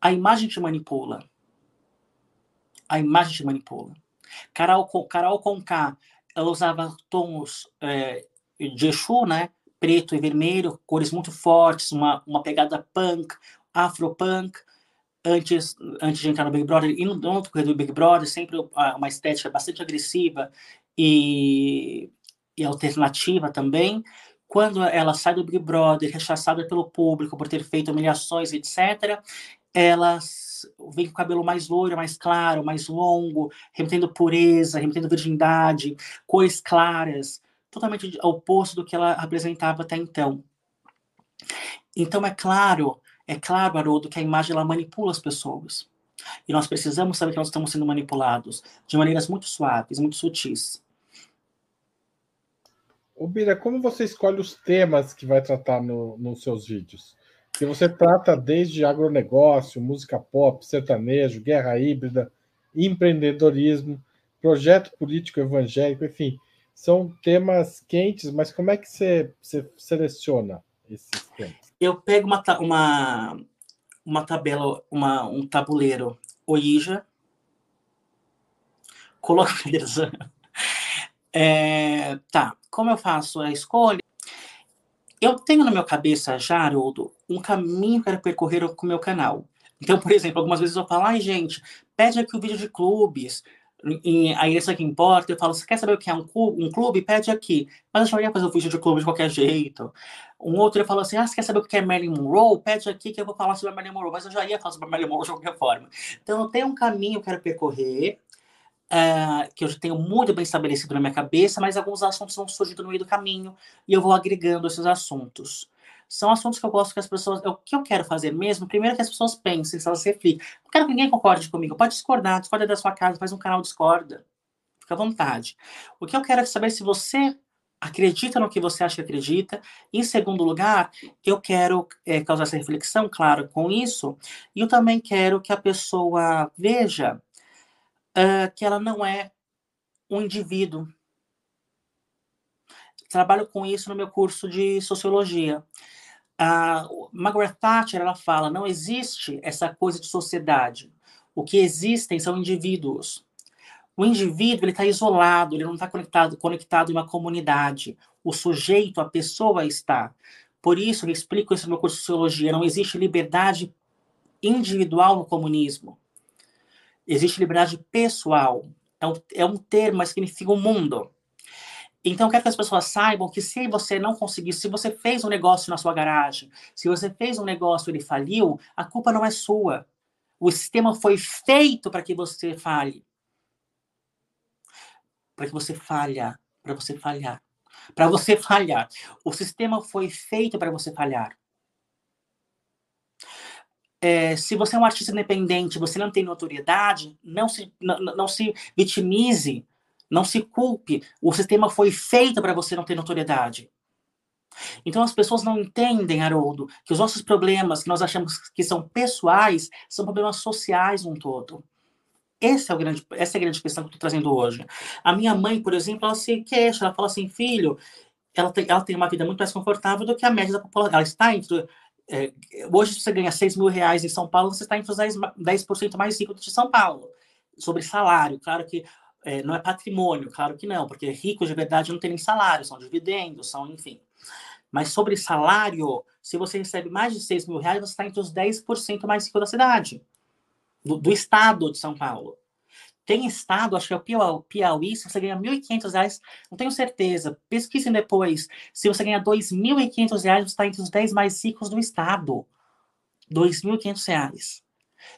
Speaker 2: A imagem te manipula a imagem te manipula. Carol, Carol Conká, ela usava tons é, de Exu, né? Preto e vermelho, cores muito fortes, uma, uma pegada punk, afropunk. Antes, antes de entrar no Big Brother, e no, no correr do Big Brother, sempre uma estética bastante agressiva e, e alternativa também. Quando ela sai do Big Brother, rechaçada pelo público por ter feito humilhações, etc., ela vem com o cabelo mais loiro, mais claro, mais longo, remetendo pureza, remetendo virgindade, cores claras, totalmente oposto do que ela apresentava até então. Então é claro, é claro, Haroldo, que a imagem ela manipula as pessoas. E nós precisamos saber que nós estamos sendo manipulados de maneiras muito suaves, muito sutis.
Speaker 1: Ô, Bira, como você escolhe os temas que vai tratar no, nos seus vídeos? Que você trata desde agronegócio, música pop, sertanejo, guerra híbrida, empreendedorismo, projeto político evangélico, enfim, são temas quentes, mas como é que você, você seleciona esses temas?
Speaker 2: Eu pego uma, uma, uma tabela, uma, um tabuleiro Ouija, coloco é, tá, como eu faço a escolha? Eu tenho na minha cabeça já, Haroldo, um caminho para percorrer com o meu canal. Então, por exemplo, algumas vezes eu falo, ai, gente, pede aqui o vídeo de clubes, e aí isso aqui importa, eu falo, você quer saber o que é um clube? Um clube? Pede aqui. Mas eu já ia fazer o vídeo de clube de qualquer jeito. Um outro eu falo assim, ah, você quer saber o que é Marilyn Monroe? Pede aqui que eu vou falar sobre a Marilyn Monroe. Mas eu já ia falar sobre a Marilyn Monroe de qualquer forma. Então, eu tenho um caminho que eu quero percorrer, uh, que eu tenho muito bem estabelecido na minha cabeça, mas alguns assuntos vão surgindo no meio do caminho e eu vou agregando esses assuntos. São assuntos que eu gosto que as pessoas. O que eu quero fazer mesmo? Primeiro que as pessoas pensem, se elas reflitam. Não quero que ninguém concorde comigo. Pode discordar, discorda da sua casa, faz um canal discorda. Fica à vontade. O que eu quero é saber se você acredita no que você acha que acredita. Em segundo lugar, eu quero é, causar essa reflexão, claro, com isso. E eu também quero que a pessoa veja uh, que ela não é um indivíduo. Trabalho com isso no meu curso de sociologia. A Margaret Thatcher ela fala, não existe essa coisa de sociedade. O que existem são indivíduos. O indivíduo ele está isolado, ele não está conectado, conectado em uma comunidade. O sujeito, a pessoa está. Por isso, eu explico isso no meu curso de sociologia. Não existe liberdade individual no comunismo. Existe liberdade pessoal. É um, é um termo, mas significa o um mundo. Então, eu quero que as pessoas saibam que se você não conseguir, se você fez um negócio na sua garagem, se você fez um negócio e ele faliu, a culpa não é sua. O sistema foi feito para que você fale. Para que você falha. Para você falhar. Para você falhar. O sistema foi feito para você falhar é, se você é um artista independente, você não tem notoriedade, não se, não, não se vitimize, não se culpe. O sistema foi feito para você não ter notoriedade. Então as pessoas não entendem, Haroldo, que os nossos problemas, que nós achamos que são pessoais, são problemas sociais um todo. Esse é o grande, essa é a grande questão que eu estou trazendo hoje. A minha mãe, por exemplo, ela se queixa, ela fala assim, filho, ela tem, ela tem uma vida muito mais confortável do que a média da população. Ela está entre é, hoje, se você ganha 6 mil reais em São Paulo, você está entre os 10%, 10 mais ricos de São Paulo. Sobre salário, claro que é, não é patrimônio, claro que não, porque ricos de verdade não tem nem salário, são dividendos, são, enfim. Mas sobre salário, se você recebe mais de 6 mil reais, você está entre os 10% mais ricos da cidade, do, do estado de São Paulo. Tem estado, acho que é o Piauí, se você ganha R$ 1.500, não tenho certeza, pesquisem depois. Se você ganha R$ 2.500, você está entre os 10 mais ricos do estado. R$ 2.500.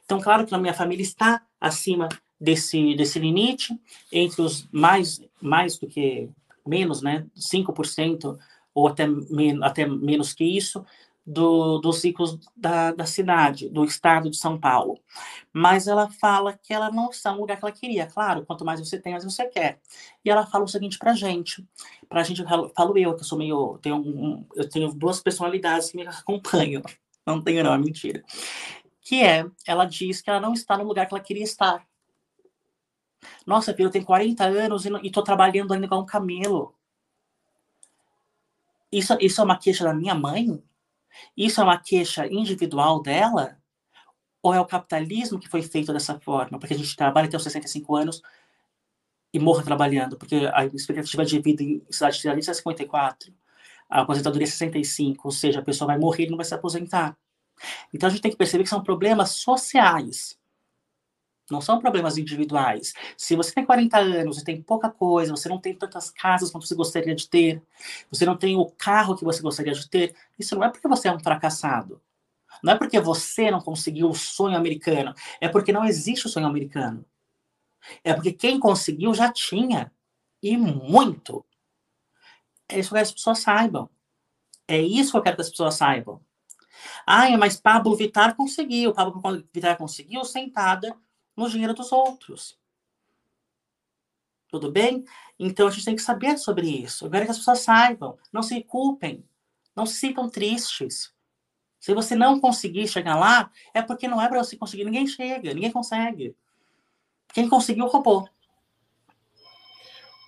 Speaker 2: Então, claro que a minha família está acima desse, desse limite, entre os mais, mais do que menos, né, 5% ou até, men até menos que isso, do, dos ricos da, da cidade, do estado de São Paulo. Mas ela fala que ela não está no lugar que ela queria. Claro, quanto mais você tem, mais você quer. E ela fala o seguinte pra gente. Pra gente, eu falo eu, que eu sou meio. Tenho um, eu tenho duas personalidades que me acompanham. Não tenho, não, é mentira. Que é, ela diz que ela não está no lugar que ela queria estar. Nossa, filho, eu tenho 40 anos e estou trabalhando ainda igual um camelo. Isso, isso é uma queixa da minha mãe? Isso é uma queixa individual dela? Ou é o capitalismo que foi feito dessa forma? Porque a gente trabalha até os 65 anos e morra trabalhando, porque a expectativa de vida em cidade de é 54, a aposentadoria é 65, ou seja, a pessoa vai morrer e não vai se aposentar. Então a gente tem que perceber que são problemas sociais. Não são problemas individuais. Se você tem 40 anos e tem pouca coisa, você não tem tantas casas quanto você gostaria de ter, você não tem o carro que você gostaria de ter, isso não é porque você é um fracassado. Não é porque você não conseguiu o sonho americano, é porque não existe o sonho americano. É porque quem conseguiu já tinha. E muito. É isso que as pessoas saibam. É isso que eu quero que as pessoas saibam. Ah, mas Pablo Vittar conseguiu. Pablo Vittar conseguiu sentada no dinheiro dos outros. Tudo bem? Então a gente tem que saber sobre isso. Eu quero que as pessoas saibam. Não se culpem. Não se sintam tristes. Se você não conseguir chegar lá, é porque não é para você conseguir. Ninguém chega, ninguém consegue. Quem conseguiu, roubou.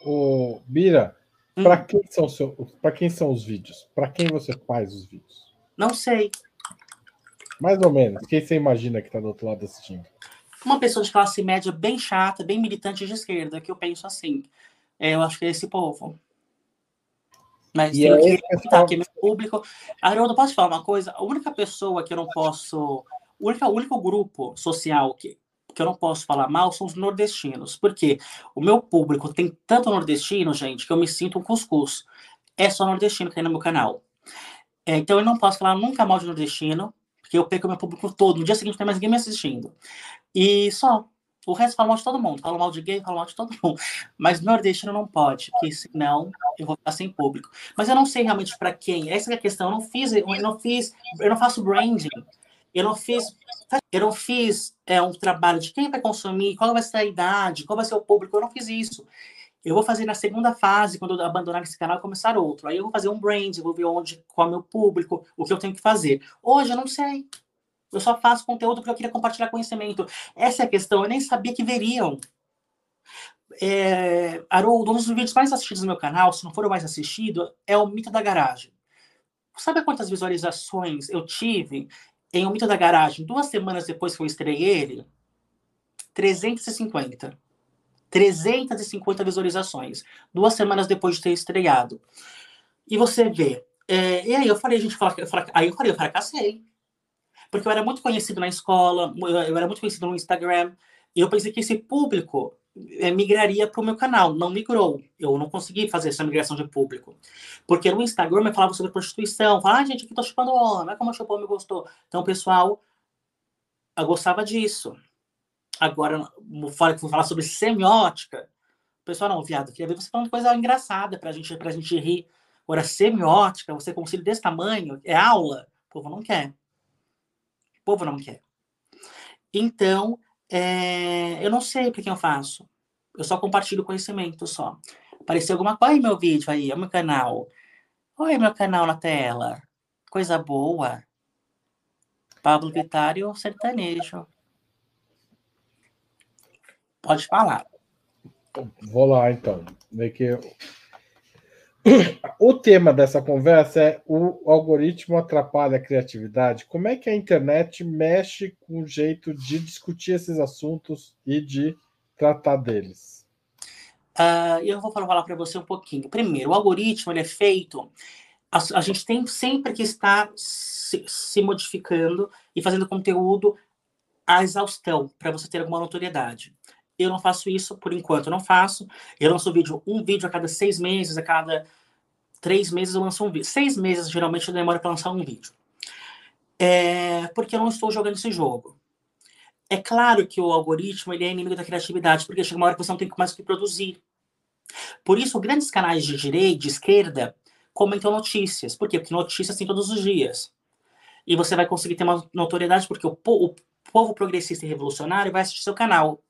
Speaker 1: O Bira, hum. para quem são quem são os vídeos? Para quem você faz os vídeos?
Speaker 2: Não sei.
Speaker 1: Mais ou menos. Quem você imagina que está do outro lado assistindo?
Speaker 2: Uma pessoa de classe média bem chata, bem militante de esquerda, que eu penso assim. É, eu acho que é esse povo. Mas e tem que pessoal... aqui meu público. Haroldo, posso falar uma coisa? A única pessoa que eu não posso. O único, o único grupo social que, que eu não posso falar mal são os nordestinos. Porque o meu público tem tanto nordestino, gente, que eu me sinto um cuscuz. É só nordestino que tem no meu canal. É, então eu não posso falar nunca mal de nordestino, porque eu perco meu público todo. No dia seguinte não tem mais ninguém me assistindo. E só. O resto fala mal de todo mundo. Fala mal de gay, fala mal de todo mundo. Mas nordestino não pode, porque senão eu vou ficar sem público. Mas eu não sei realmente para quem. Essa é a questão. Eu não fiz, eu não fiz, eu não faço branding. Eu não fiz, eu não fiz é, um trabalho de quem vai consumir, qual vai ser a idade, qual vai ser o público. Eu não fiz isso. Eu vou fazer na segunda fase, quando eu abandonar esse canal e começar outro. Aí eu vou fazer um brand, vou ver onde, qual é o meu público, o que eu tenho que fazer. Hoje eu não sei. Eu só faço conteúdo porque eu queria compartilhar conhecimento. Essa é a questão. Eu nem sabia que veriam. É, Haroldo, um dos vídeos mais assistidos no meu canal, se não for o mais assistido, é o Mito da Garagem. Sabe quantas visualizações eu tive em O Mito da Garagem duas semanas depois que eu estreiei ele? 350. 350 visualizações. Duas semanas depois de ter estreado. E você vê. É, e aí eu falei, gente fala, aí eu falei, eu fracassei porque eu era muito conhecido na escola, eu era muito conhecido no Instagram, e eu pensei que esse público é, migraria para o meu canal. Não migrou. Eu não consegui fazer essa migração de público. Porque no Instagram eu falava sobre prostituição, falava, ah, gente, aqui tô chupando homem, como a chupou me gostou. Então o pessoal eu gostava disso. Agora, fora que vou falar sobre semiótica, o pessoal não, viado, queria ver você falando coisa engraçada pra gente, pra gente rir. Agora, semiótica, você com desse tamanho, é aula? O povo não quer. O povo não quer. Então, é, eu não sei para quem eu faço. Eu só compartilho conhecimento só. Apareceu alguma coisa. Oi, meu vídeo aí, é meu canal. Oi, meu canal na tela. Coisa boa. Pablo Vittar e o sertanejo. Pode falar.
Speaker 1: Vou lá, então. Vê que o tema dessa conversa é o algoritmo atrapalha a criatividade. Como é que a internet mexe com o jeito de discutir esses assuntos e de tratar deles?
Speaker 2: Uh, eu vou falar para você um pouquinho. Primeiro, o algoritmo ele é feito. A, a gente tem sempre que estar se, se modificando e fazendo conteúdo à exaustão para você ter alguma notoriedade. Eu não faço isso por enquanto, eu não faço. Eu lanço vídeo, um vídeo a cada seis meses, a cada três meses eu lanço um vídeo. Seis meses geralmente eu demoro para lançar um vídeo. É, porque eu não estou jogando esse jogo. É claro que o algoritmo ele é inimigo da criatividade, porque chega uma hora que você não tem mais o que produzir. Por isso, grandes canais de direita, de esquerda, comentam notícias. Por quê? Porque notícias tem todos os dias. E você vai conseguir ter uma notoriedade porque o, o povo progressista e revolucionário vai assistir seu canal.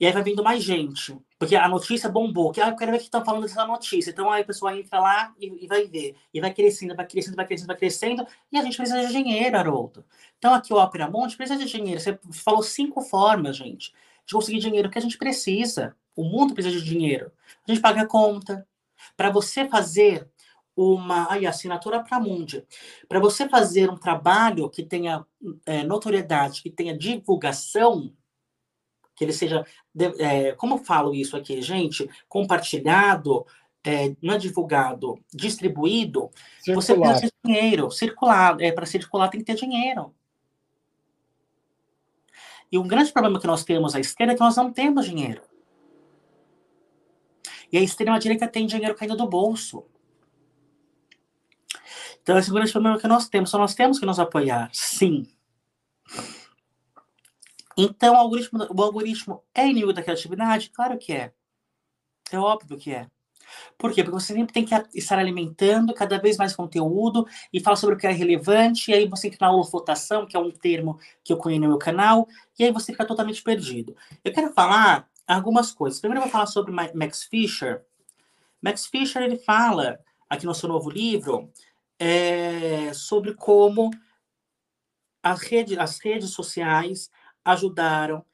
Speaker 2: E aí vai vindo mais gente. Porque a notícia bombou. Que, ah, eu quero ver o que estão falando dessa notícia. Então aí a pessoa entra lá e, e, vai ver. E vai crescendo, vai crescendo, vai crescendo, vai crescendo. E a gente precisa de dinheiro, Haroldo. Então aqui o Opera Monte precisa de dinheiro. Você falou cinco formas, gente, de conseguir dinheiro que a gente precisa. O mundo precisa de dinheiro. A gente paga a conta. Para você fazer uma aí, assinatura para Mundi. Para você fazer um trabalho que tenha é, notoriedade, que tenha divulgação, que ele seja, é, como eu falo isso aqui, gente, compartilhado, é, não é divulgado, distribuído, circular. você precisa ter dinheiro, circular, é, para circular tem que ter dinheiro. E um grande problema que nós temos à esquerda é que nós não temos dinheiro. E a extrema-direita tem dinheiro caindo do bolso. Então, esse é o grande problema que nós temos. Só nós temos que nos apoiar, sim. Então, o algoritmo, o algoritmo é inimigo da criatividade? Claro que é. É óbvio que é. Por quê? Porque você sempre tem que estar alimentando cada vez mais conteúdo e falar sobre o que é relevante, e aí você entra na holofotação, que é um termo que eu conheço no meu canal, e aí você fica totalmente perdido. Eu quero falar algumas coisas. Primeiro eu vou falar sobre Max Fisher. Max Fisher, ele fala, aqui no seu novo livro, é, sobre como as redes, as redes sociais ajudaram,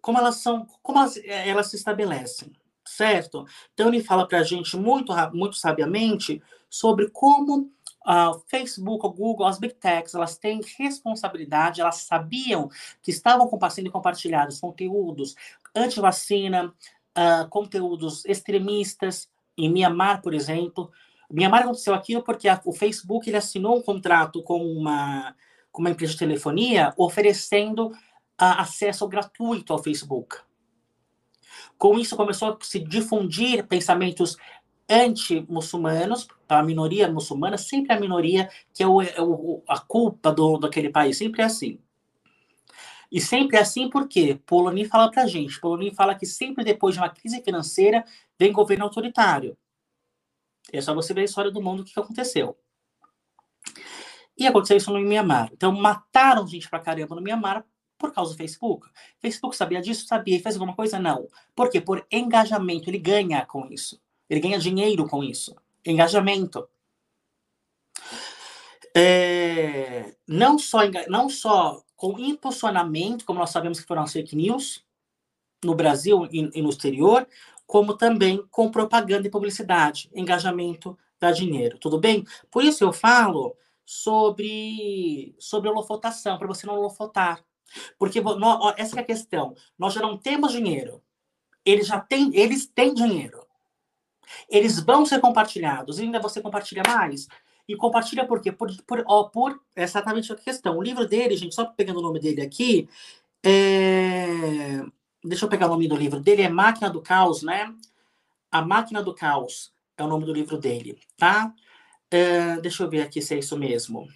Speaker 2: como elas são, como elas, eh, elas se estabelecem, certo? Então ele fala para a gente muito, muito sabiamente sobre como o uh, Facebook, o Google, as Big Techs, elas têm responsabilidade, elas sabiam que estavam sendo compartilhados conteúdos anti-vacina, uh, conteúdos extremistas, em Mianmar, por exemplo. Mianmar aconteceu aquilo porque a, o Facebook ele assinou um contrato com uma, com uma empresa de telefonia oferecendo acesso gratuito ao Facebook. Com isso, começou a se difundir pensamentos anti-muçulmanos, para a minoria muçulmana, sempre a minoria que é, o, é o, a culpa do, daquele país, sempre é assim. E sempre é assim porque Poloni fala para a gente, Poloni fala que sempre depois de uma crise financeira vem governo autoritário. É só você ver a história do mundo, o que aconteceu. E aconteceu isso no Mianmar. Então, mataram gente pra caramba no Mianmar por causa do Facebook. Facebook sabia disso? Sabia. E fez alguma coisa? Não. Por quê? Por engajamento. Ele ganha com isso. Ele ganha dinheiro com isso. Engajamento. É, não, só, não só com impulsionamento, como nós sabemos que foram as fake news, no Brasil e, no exterior, como também com propaganda e publicidade. Engajamento dá dinheiro. Tudo bem? Por isso eu falo sobre, sobre holofotação, para você não holofotar. Porque nós, essa é a questão. Nós já não temos dinheiro. Eles já têm, eles têm dinheiro. Eles vão ser compartilhados. E ainda você compartilha mais. E compartilha por quê? Por, por, ó, por exatamente a questão. O livro dele, gente, só pegando o nome dele aqui, é... deixa eu pegar o nome do livro dele, é Máquina do Caos, né? A Máquina do Caos é o nome do livro dele, tá? É... deixa eu ver aqui se é isso mesmo.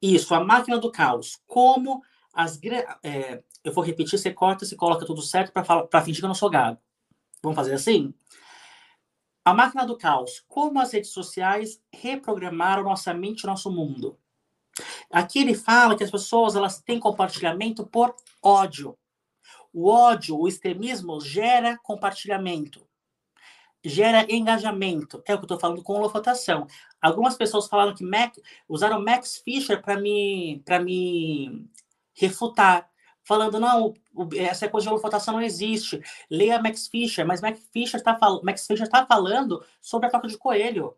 Speaker 2: Isso, a máquina do caos. Como as. É, eu vou repetir, você corta, você coloca tudo certo para fingir que eu não sou gago. Vamos fazer assim? A máquina do caos. Como as redes sociais reprogramaram nossa mente e nosso mundo. Aqui ele fala que as pessoas elas têm compartilhamento por ódio. O ódio, o extremismo gera compartilhamento gera engajamento. É o que eu estou falando com holofotação. Algumas pessoas falaram que Mac, usaram Max Fisher para me, me refutar, falando, não, essa coisa de holofotação não existe. Leia Max Fisher, mas Max Fisher está fal Max Fisher tá falando sobre a toca de coelho.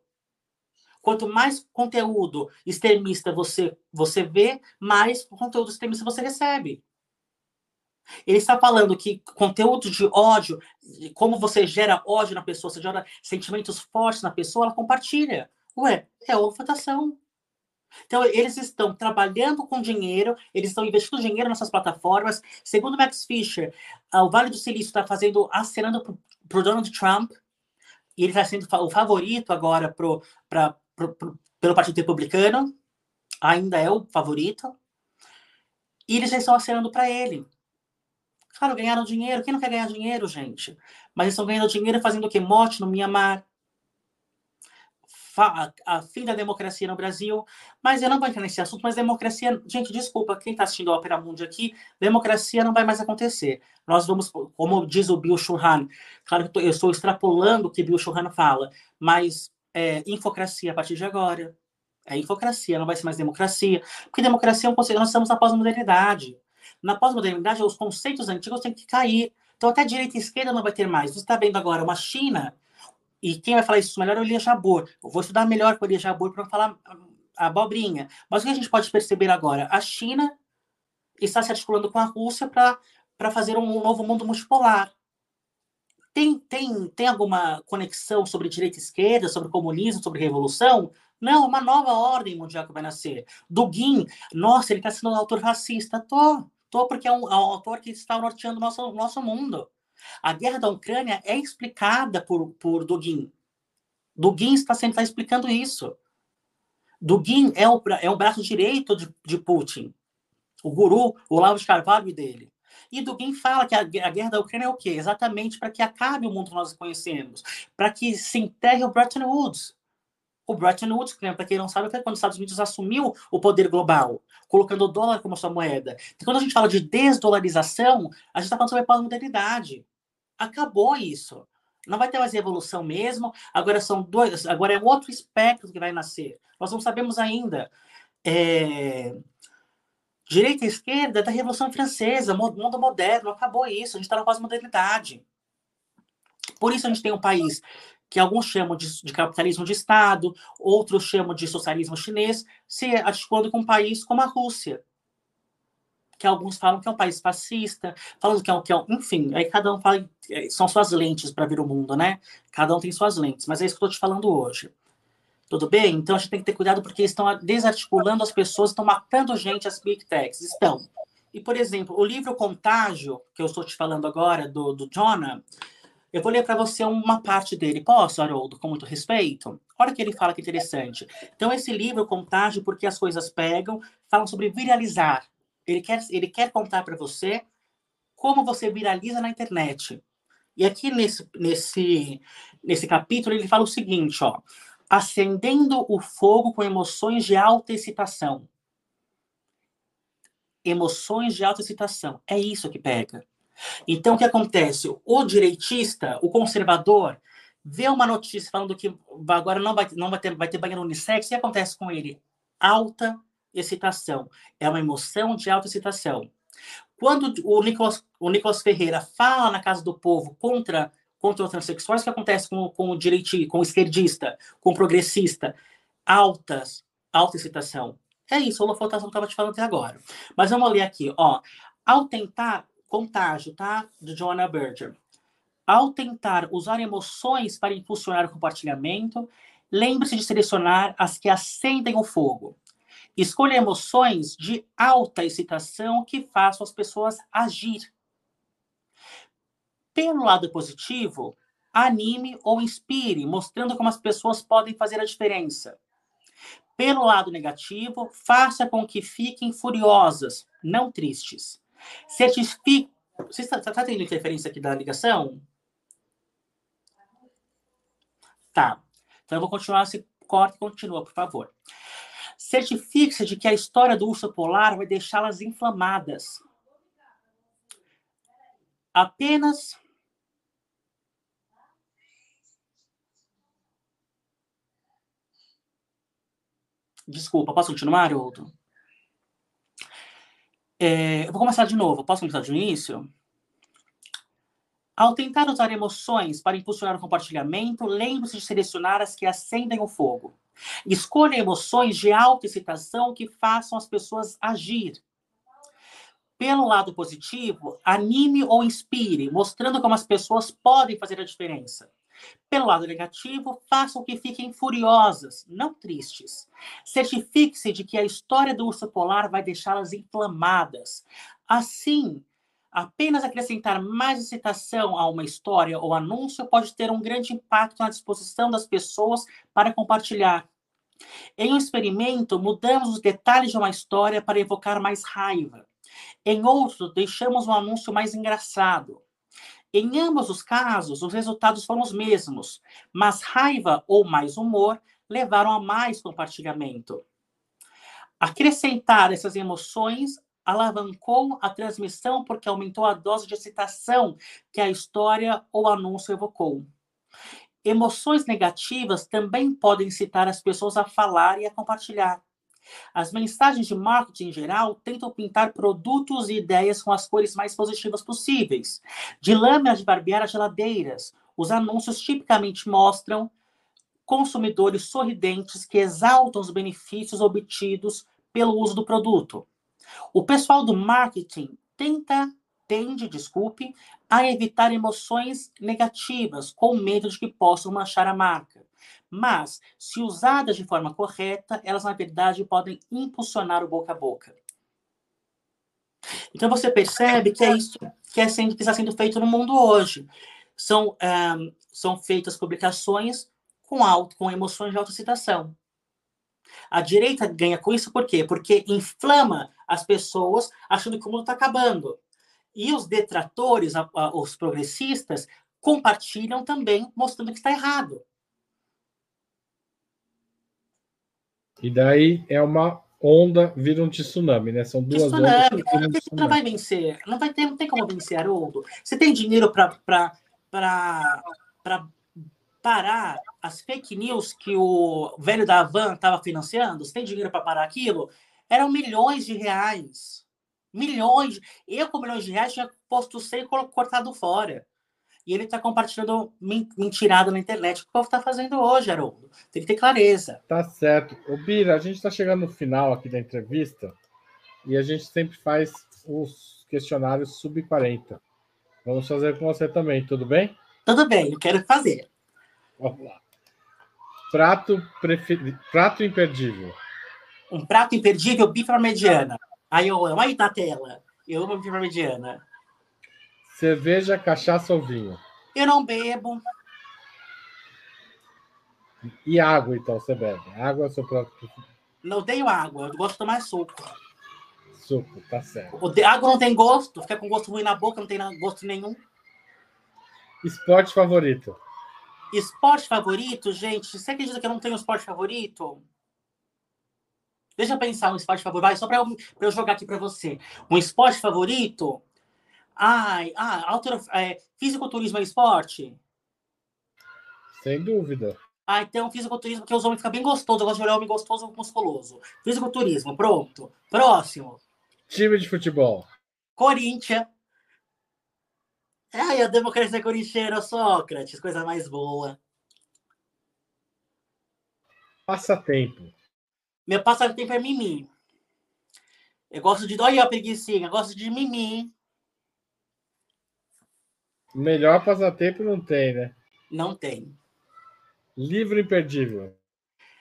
Speaker 2: Quanto mais conteúdo extremista você, você vê, mais conteúdo extremista você recebe. Ele está falando que conteúdo de ódio, como você gera ódio na pessoa, você gera sentimentos fortes na pessoa, ela compartilha. Ué, é ofetação. Então, eles estão trabalhando com dinheiro, eles estão investindo dinheiro nessas plataformas. Segundo Max Fisher, o Vale do Silício está fazendo, acenando para o Donald Trump, e ele está sendo o favorito agora pro, pra, pro, pro, pelo Partido Republicano, ainda é o favorito, e eles já estão acenando para ele. Claro, ganharam dinheiro. Quem não quer ganhar dinheiro, gente? Mas eles estão ganhando dinheiro fazendo o quê? Mote no Mianmar. A, fim da democracia no Brasil. Mas eu não vou entrar nesse assunto, mas democracia. Gente, desculpa, quem está assistindo a Ópera Mundi aqui, democracia não vai mais acontecer. Nós vamos, como diz o Bill Churran, claro que eu, estou extrapolando o que Bill Churran fala, mas é, infocracia a partir de agora. É infocracia, não vai ser mais democracia. Porque democracia é um conceito, nós estamos na pós-modernidade. Na pós-modernidade, os conceitos antigos têm que cair. Então, até direita e esquerda não vai ter mais. Você está vendo agora uma China, e quem vai falar isso melhor é o Elia Jabor. Eu vou estudar melhor com o Elia Jabor para falar a abobrinha. Mas o que a gente pode perceber agora? A China está se articulando com a Rússia para fazer um novo mundo multipolar. Tem, tem, tem alguma conexão sobre direita e esquerda, sobre comunismo, sobre revolução? Não, uma nova ordem mundial que vai nascer. Dugin, nossa, ele está sendo um autor racista. Tô, tô porque é um, é um autor que está norteando o nosso, nosso mundo. A guerra da Ucrânia é explicada por, por Dugin. Dugin está sempre está explicando isso. Dugin é o, é o braço direito de, de Putin. O guru, o Olavo de Carvalho dele. E Dugin fala que a, a, guerra da Ucrânia é o quê? Exatamente para que acabe o mundo que nós conhecemos. Para que se enterre o Bretton Woods. O Bretton Woods, para quem não sabe, foi quando os Estados Unidos assumiu o poder global, colocando o dólar como sua moeda. E quando a gente fala de desdolarização, a gente está falando sobre pós-modernidade. Acabou isso. Não vai ter mais evolução mesmo. Agora são dois. Agora é outro espectro que vai nascer. Nós não sabemos ainda. É, direita e esquerda da Revolução Francesa, mundo moderno, acabou isso. A gente está na pós-modernidade. Por isso a gente tem um país que alguns chamam de, de, capitalismo de Estado, outros chamam de socialismo chinês, se articulando com um país como a Rússia, que alguns falam que é um país fascista, falando que é um, que é um enfim, aí cada um fala, é, são suas lentes para ver o mundo, né? Cada um tem suas lentes, mas é isso que eu estou te falando hoje. Tudo bem? Então a gente tem que ter cuidado porque estão desarticulando as pessoas, estão matando gente, as big techs, estão. E, por exemplo, o livro Contágio, que eu estou te falando agora, do, do Jonah, eu vou ler para você uma parte dele. Posso, Haroldo, com muito respeito? Olha que ele fala que interessante. Então, esse livro, Contágio, porque as coisas pegam, fala sobre viralizar. Ele quer, ele quer contar para você como você viraliza na internet. E aqui nesse, nesse, nesse capítulo ele fala o seguinte, ó. Acendendo o fogo com emoções de alta excitação. Emoções de alta excitação. É isso que pega. Então, o que acontece? O direitista, o conservador, vê uma notícia falando que agora não vai, não vai, ter, vai ter banheiro unissex, o que acontece com ele? Alta excitação. É uma emoção de alta excitação. Quando o Nicolas, o Nicolas Ferreira fala na Casa do Povo contra, contra os transexuais, o que acontece com, com o direitista, com o esquerdista, com o progressista? Altas, alta excitação. É isso, a holofotação que eu estava te falando até agora. Mas vamos ler aqui, ó. Ao tentar Contágio, tá? De Joanna Berger. Ao tentar usar emoções para impulsionar o compartilhamento, lembre-se de selecionar as que acendem o fogo. Escolha emoções de alta excitação que façam as pessoas agir. Pelo lado positivo, anime ou inspire, mostrando como as pessoas podem fazer a diferença. Pelo lado negativo, faça com que fiquem furiosas, não tristes. Certifique. Você está, está tendo interferência aqui da ligação? Tá. Então eu vou continuar. Se corta e continua, por favor. Certifique-se de que a história do urso polar vai deixá-las inflamadas. Apenas. Desculpa, posso continuar, Outro? É, eu vou começar de novo. Posso começar de início? Ao tentar usar emoções para impulsionar o compartilhamento, lembre-se de selecionar as que acendem o fogo. Escolha emoções de alta excitação que façam as pessoas agir. Pelo lado positivo, anime ou inspire, mostrando como as pessoas podem fazer a diferença. Pelo lado negativo, façam que fiquem furiosas, não tristes. Certifique-se de que a história do urso polar vai deixá-las inflamadas. Assim, apenas acrescentar mais excitação a uma história ou anúncio pode ter um grande impacto na disposição das pessoas para compartilhar. Em um experimento, mudamos os detalhes de uma história para evocar mais raiva. Em outro, deixamos um anúncio mais engraçado. Em ambos os casos, os resultados foram os mesmos, mas raiva ou mais humor levaram a mais compartilhamento. Acrescentar essas emoções alavancou a transmissão porque aumentou a dose de excitação que a história ou anúncio evocou. Emoções negativas também podem incitar as pessoas a falar e a compartilhar. As mensagens de marketing em geral tentam pintar produtos e ideias com as cores mais positivas possíveis. De lâminas de barbear a geladeiras, os anúncios tipicamente mostram consumidores sorridentes que exaltam os benefícios obtidos pelo uso do produto. O pessoal do marketing tenta, tende, desculpe, a evitar emoções negativas, com medo de que possam manchar a marca. Mas, se usadas de forma correta, elas, na verdade, podem impulsionar o boca a boca. Então, você percebe que é isso que, é sendo, que está sendo feito no mundo hoje. São, um, são feitas publicações com, auto, com emoções de autocitação. A direita ganha com isso por quê? Porque inflama as pessoas achando que o mundo está acabando. E os detratores, os progressistas, compartilham também, mostrando que está errado.
Speaker 1: E daí é uma onda, vira um tsunami, né? São duas tsunami.
Speaker 2: ondas. Você não vai vencer. Não, vai ter, não tem como vencer, Haroldo. Você tem dinheiro para parar as fake news que o velho da Van estava financiando? Você tem dinheiro para parar aquilo? Eram milhões de reais. Milhões. Eu, com milhões de reais, tinha posto sem cortado fora. E ele está compartilhando mentirada na internet. O que o povo está fazendo hoje, Haroldo? Tem que ter clareza.
Speaker 1: Tá certo. Ô, Bira, a gente está chegando no final aqui da entrevista e a gente sempre faz os questionários sub-40. Vamos fazer com você também, tudo bem?
Speaker 2: Tudo bem, eu quero fazer.
Speaker 1: Vamos lá. Prato, prefer... Prato imperdível.
Speaker 2: Um prato imperdível, bife mediana. Aí eu amo. Aí na tela. Eu amo bife mediana.
Speaker 1: Cerveja, cachaça ou vinho?
Speaker 2: Eu não bebo.
Speaker 1: E água, então, você bebe? Água é seu preferido?
Speaker 2: Não tenho água, eu gosto de tomar suco.
Speaker 1: Suco, tá certo.
Speaker 2: O de... Água não tem gosto, fica com gosto ruim na boca, não tem gosto nenhum.
Speaker 1: Esporte favorito?
Speaker 2: Esporte favorito, gente, você acredita que eu não tenho esporte favorito? Deixa eu pensar um esporte favorito, vai, só para eu, eu, jogar aqui para você. Um esporte favorito? Ai, ah, autor, é, fisiculturismo é esporte?
Speaker 1: Sem dúvida.
Speaker 2: Ah, então fisiculturismo, porque os homens ficam bem gostosos. Eu gosto de olhar homem gostoso musculoso. Fisiculturismo, pronto. Próximo.
Speaker 1: Time de futebol.
Speaker 2: Corinthians. Ai, a democracia corintiana, Sócrates, coisa mais boa.
Speaker 1: Passatempo.
Speaker 2: Meu passatempo é mimir. Eu gosto de. Olha a preguiçinha, eu gosto de mimir.
Speaker 1: Melhor passatempo não tem, né?
Speaker 2: Não tem.
Speaker 1: Livro imperdível.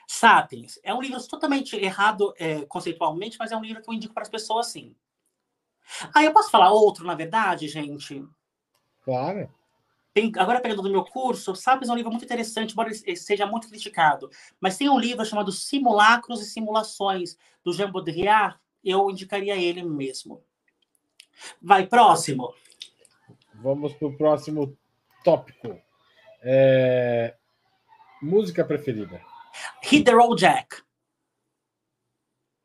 Speaker 2: Sapiens. É um livro totalmente errado é, conceitualmente, mas é um livro que eu indico para as pessoas sim. Ah, eu posso falar outro, na verdade, gente?
Speaker 1: Claro.
Speaker 2: Tem, agora, pegando do meu curso, Sapiens é um livro muito interessante, embora ele seja muito criticado. Mas tem um livro chamado Simulacros e Simulações, do Jean Baudrillard. Eu indicaria ele mesmo. Vai, próximo.
Speaker 1: Vamos para o próximo tópico. É... Música preferida.
Speaker 2: Hit the road, Jack.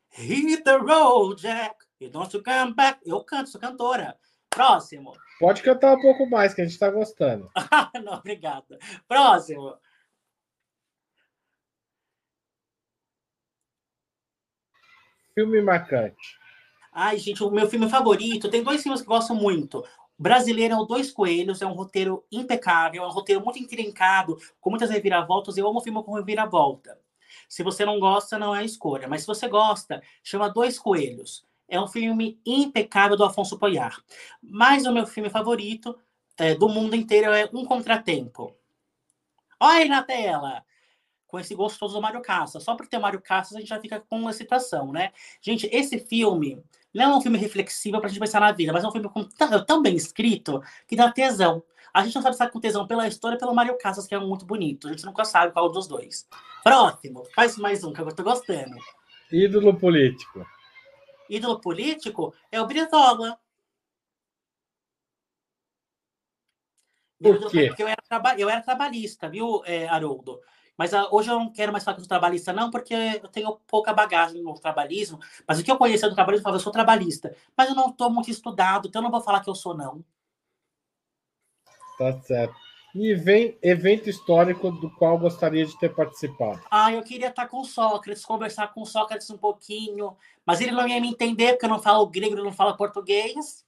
Speaker 2: Hit the road, Jack. You don't come back. Eu canto, sou cantora. Próximo.
Speaker 1: Pode cantar um pouco mais, que a gente está gostando.
Speaker 2: Não, obrigada. Próximo.
Speaker 1: Filme marcante.
Speaker 2: Ai, gente, o meu filme favorito. Tem dois filmes que eu gosto muito. Brasileiro é o Dois Coelhos, é um roteiro impecável, é um roteiro muito intrincado, com muitas reviravoltas. Eu amo filme com reviravolta. Se você não gosta, não é escolha. Mas se você gosta, chama Dois Coelhos. É um filme impecável do Afonso Poyar. Mas o meu filme favorito é, do mundo inteiro é Um Contratempo. Olha aí na tela! Com esse gostoso do Mário Casas. Só por ter Mário Casas, a gente já fica com uma excitação, né? Gente, esse filme não é um filme reflexivo para a gente pensar na vida, mas é um filme tão, tão bem escrito que dá tesão. A gente não sabe se está com tesão pela história pelo Mário Casas, que é muito bonito. A gente nunca sabe qual dos dois. Próximo. Faz mais um, que eu estou gostando.
Speaker 1: Ídolo político.
Speaker 2: ídolo político é o Brizola.
Speaker 1: Por quê?
Speaker 2: Porque eu era, traba... eu era trabalhista, viu, é, Haroldo? Mas uh, hoje eu não quero mais falar com o trabalhista, não, porque eu tenho pouca bagagem no trabalhismo. Mas o que eu conhecia do trabalhismo, eu falava, eu sou trabalhista. Mas eu não estou muito estudado, então eu não vou falar que eu sou, não.
Speaker 1: Tá certo. E vem evento histórico do qual gostaria de ter participado.
Speaker 2: Ah, eu queria estar com Sócrates, conversar com Sócrates um pouquinho, mas ele não ia me entender, porque eu não falo grego, ele não fala português.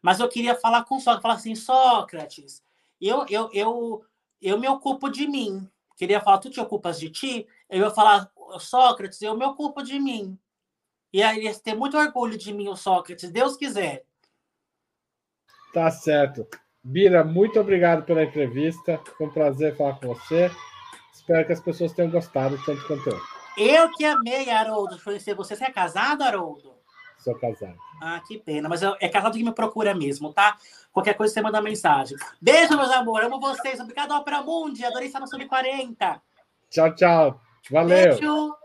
Speaker 2: Mas eu queria falar com Sócrates, falar assim, Sócrates, eu, eu, eu, eu me ocupo de mim. Queria falar, tu te ocupas de ti? Eu ia falar, Sócrates, eu me ocupo de mim. E aí ia ter muito orgulho de mim, o Sócrates, Deus quiser.
Speaker 1: Tá certo. Bira, muito obrigado pela entrevista. Foi um prazer falar com você. Espero que as pessoas tenham gostado tanto quanto eu.
Speaker 2: Eu que amei, Haroldo, conhecer você. Você é casado, Haroldo?
Speaker 1: Sou casado.
Speaker 2: Ah, que pena. Mas é casado que me procura mesmo, tá? Qualquer coisa você manda mensagem. Beijo, meus amores. Amo vocês. Obrigado, Opera Mundi. Adorei estar no Sub 40.
Speaker 1: Tchau, tchau. Valeu. Beijo.